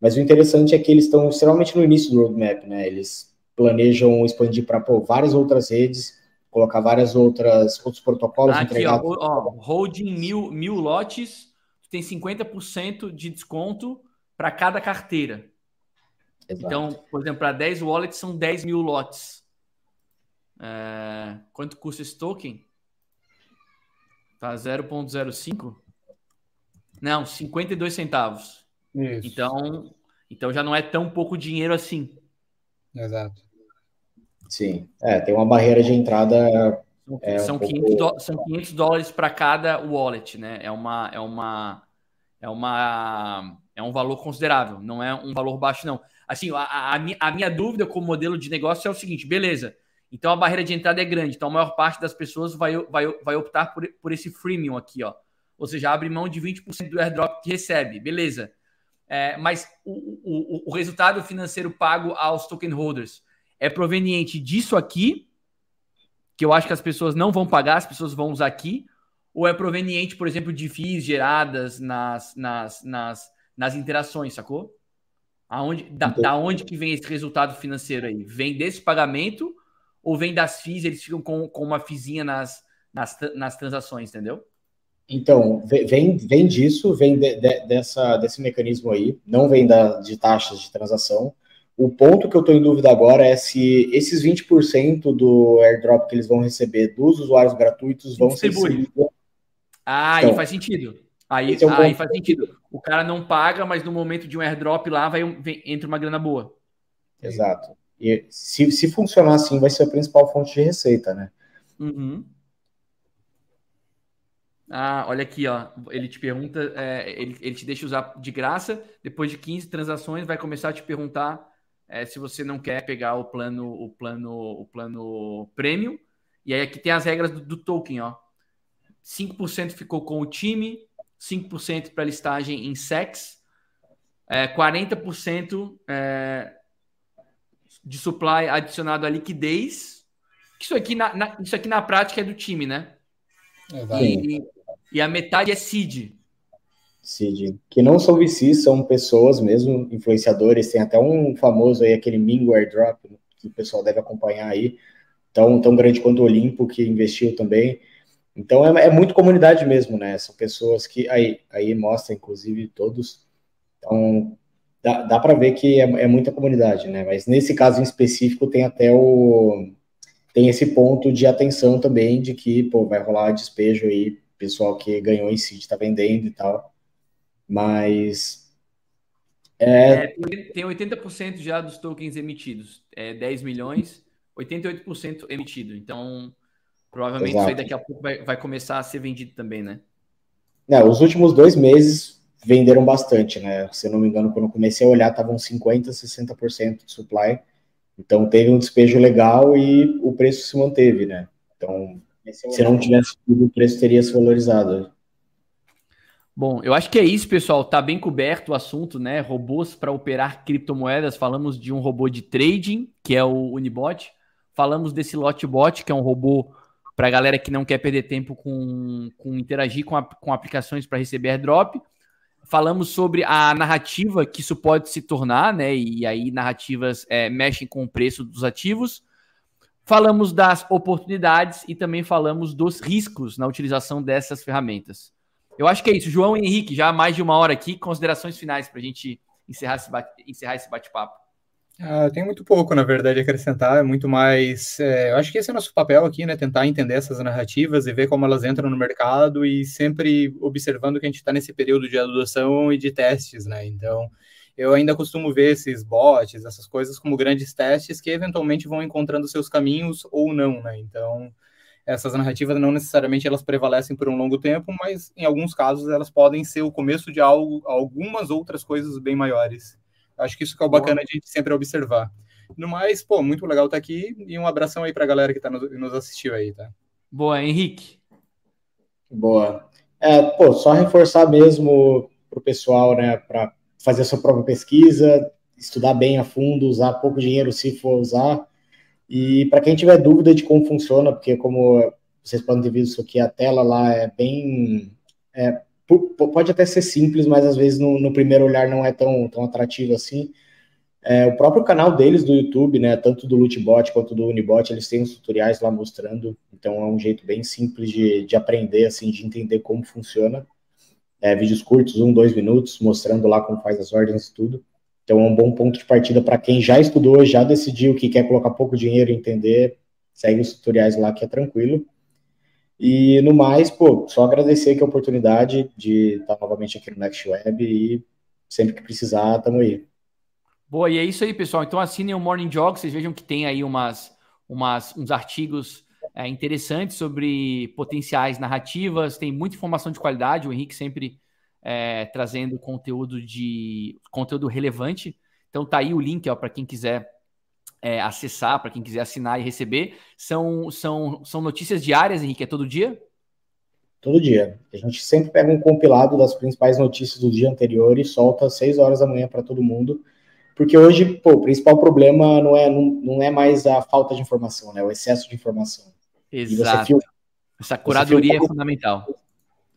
Mas o interessante é que eles estão extremamente no início do roadmap, né? Eles planejam expandir para várias outras redes, colocar várias outras outros protocolos ah, Aqui, ó, ó, holding mil, mil lotes, tem 50% de desconto para cada carteira. Exato. Então, por exemplo, para 10 wallets são 10 mil lotes. É, quanto custa esse token? Tá 0.05? Não, 52 centavos. Isso. Então, então já não é tão pouco dinheiro assim. Exato. Sim, é, tem uma barreira de entrada São, é são, um 500, pouco... são 500 dólares para cada wallet, né? É uma, é uma, é uma, é um valor considerável. Não é um valor baixo, não. Assim, a, a, a minha dúvida com o modelo de negócio é o seguinte: beleza. Então a barreira de entrada é grande. Então a maior parte das pessoas vai, vai, vai optar por, por esse freemium aqui, ó. Ou seja, abre mão de 20% do airdrop que recebe. Beleza. É, mas o, o, o resultado financeiro pago aos token holders é proveniente disso aqui, que eu acho que as pessoas não vão pagar, as pessoas vão usar aqui, ou é proveniente, por exemplo, de FIIs geradas nas, nas, nas, nas interações, sacou? Aonde, da, da onde que vem esse resultado financeiro aí? Vem desse pagamento ou vem das FIIs, eles ficam com, com uma FIIzinha nas, nas, nas transações, entendeu? Então, vem, vem disso, vem de, de, dessa, desse mecanismo aí, não vem da, de taxas de transação. O ponto que eu estou em dúvida agora é se esses 20% do airdrop que eles vão receber dos usuários gratuitos vão ser. Ah, então, aí faz sentido. Aí, é um aí faz sentido. O cara não paga, mas no momento de um airdrop lá vai, vem, entra uma grana boa. Exato. E se, se funcionar assim, vai ser a principal fonte de receita, né? Uhum. Ah, olha aqui, ó. Ele te pergunta, é, ele, ele te deixa usar de graça. Depois de 15 transações, vai começar a te perguntar é, se você não quer pegar o plano, o plano, o plano premium. E aí aqui tem as regras do, do token, ó. 5% ficou com o time, 5% para listagem em sex, é, 40% é, de supply adicionado à liquidez. Isso aqui na, na, isso aqui na prática é do time, né? É, e, e a metade é seed. Seed. Que não são VCs, são pessoas mesmo, influenciadores. Tem até um famoso aí, aquele Mingo Airdrop, que o pessoal deve acompanhar aí. Tão, tão grande quanto o Olimpo, que investiu também. Então é, é muito comunidade mesmo, né? São pessoas que aí, aí mostra, inclusive, todos. Então dá, dá para ver que é, é muita comunidade, né? Mas nesse caso em específico tem até o tem esse ponto de atenção também de que pô, vai rolar despejo aí, pessoal que ganhou em seed está vendendo e tal. Mas. É... é tem 80% já dos tokens emitidos, é 10 milhões, 88% emitido. Então, provavelmente Exato. isso aí daqui a pouco vai, vai começar a ser vendido também, né? É, os últimos dois meses venderam bastante, né? Se eu não me engano, quando eu comecei a olhar, estavam 50%, 60% de supply. Então teve um despejo legal e o preço se manteve, né? Então, é se não tivesse tudo, o preço teria se valorizado. Bom, eu acho que é isso, pessoal. Tá bem coberto o assunto, né? Robôs para operar criptomoedas. Falamos de um robô de trading, que é o Unibot. Falamos desse Lotbot, que é um robô para a galera que não quer perder tempo com, com interagir com, a, com aplicações para receber airdrop falamos sobre a narrativa que isso pode se tornar, né? E aí narrativas é, mexem com o preço dos ativos. Falamos das oportunidades e também falamos dos riscos na utilização dessas ferramentas. Eu acho que é isso. João Henrique, já há mais de uma hora aqui, considerações finais para a gente encerrar esse bate-papo. Ah, tem muito pouco, na verdade, a acrescentar, é muito mais. É, eu acho que esse é o nosso papel aqui, né? Tentar entender essas narrativas e ver como elas entram no mercado e sempre observando que a gente está nesse período de adoção e de testes, né? Então, eu ainda costumo ver esses bots, essas coisas, como grandes testes que eventualmente vão encontrando seus caminhos ou não, né? Então, essas narrativas não necessariamente elas prevalecem por um longo tempo, mas em alguns casos elas podem ser o começo de algo, algumas outras coisas bem maiores. Acho que isso que é o bacana de a gente sempre observar. No mais, pô, muito legal estar aqui e um abração aí para a galera que tá nos, nos assistiu aí, tá? Boa, Henrique. Boa. É, pô, só reforçar mesmo para o pessoal, né, para fazer a sua própria pesquisa, estudar bem a fundo, usar pouco dinheiro se for usar. E para quem tiver dúvida de como funciona, porque como vocês podem ter visto aqui, a tela lá é bem. É, pode até ser simples, mas às vezes no, no primeiro olhar não é tão, tão atrativo assim. É, o próprio canal deles do YouTube, né, tanto do Lootbot quanto do Unibot, eles têm os tutoriais lá mostrando, então é um jeito bem simples de, de aprender, assim, de entender como funciona. É, vídeos curtos, um, dois minutos, mostrando lá como faz as ordens e tudo. Então é um bom ponto de partida para quem já estudou, já decidiu que quer colocar pouco dinheiro e entender, segue os tutoriais lá que é tranquilo. E no mais, pô, só agradecer aqui a oportunidade de estar novamente aqui no Next Web e sempre que precisar, tamo aí. Boa, e é isso aí, pessoal. Então assinem o Morning Jog, vocês vejam que tem aí umas, umas, uns artigos é, interessantes sobre potenciais narrativas, tem muita informação de qualidade, o Henrique sempre é, trazendo conteúdo de conteúdo relevante. Então tá aí o link para quem quiser é, acessar, para quem quiser assinar e receber. São, são, são notícias diárias, Henrique, é todo dia? Todo dia. A gente sempre pega um compilado das principais notícias do dia anterior e solta às 6 horas da manhã para todo mundo. Porque hoje, pô, o principal problema não é, não, não é mais a falta de informação, né? É o excesso de informação. Exato. Essa curadoria é fundamental.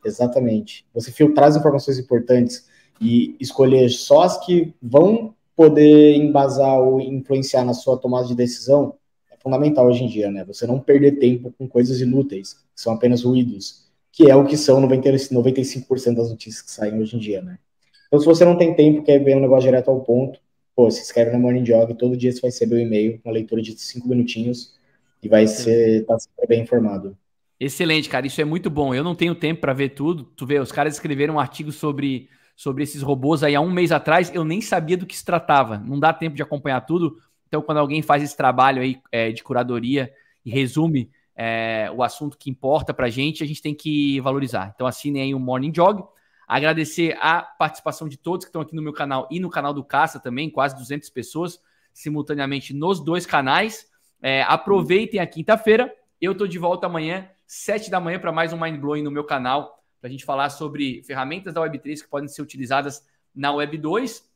Exatamente. Você filtrar as informações importantes e escolher só as que vão poder embasar ou influenciar na sua tomada de decisão é fundamental hoje em dia, né? Você não perder tempo com coisas inúteis, que são apenas ruídos, que é o que são 90, 95% das notícias que saem hoje em dia, né? Então, se você não tem tempo, quer ver um negócio direto ao ponto, pô, se inscreve na Morning Jog, todo dia você vai receber um e-mail, uma leitura de cinco minutinhos, e vai ser tá sempre bem informado. Excelente, cara. Isso é muito bom. Eu não tenho tempo para ver tudo. Tu vê, os caras escreveram um artigo sobre, sobre esses robôs aí há um mês atrás. Eu nem sabia do que se tratava. Não dá tempo de acompanhar tudo. Então, quando alguém faz esse trabalho aí é, de curadoria e resume é, o assunto que importa para a gente, a gente tem que valorizar. Então, assinem aí o Morning Jog. Agradecer a participação de todos que estão aqui no meu canal e no canal do Caça também, quase 200 pessoas simultaneamente nos dois canais. É, aproveitem a quinta-feira. Eu estou de volta amanhã, 7 da manhã, para mais um Mind Blowing no meu canal, para a gente falar sobre ferramentas da Web3 que podem ser utilizadas na Web 2.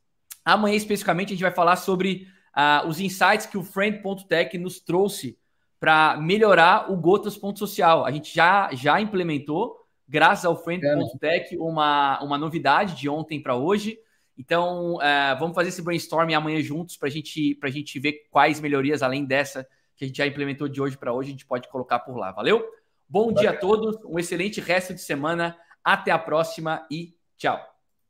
Amanhã, especificamente, a gente vai falar sobre uh, os insights que o Friend.tech nos trouxe para melhorar o Gotas.social. A gente já, já implementou, graças ao Friend.tech, uma, uma novidade de ontem para hoje. Então, uh, vamos fazer esse brainstorming amanhã juntos para gente, a gente ver quais melhorias, além dessa que a gente já implementou de hoje para hoje, a gente pode colocar por lá. Valeu? Bom dia a todos, um excelente resto de semana. Até a próxima e tchau.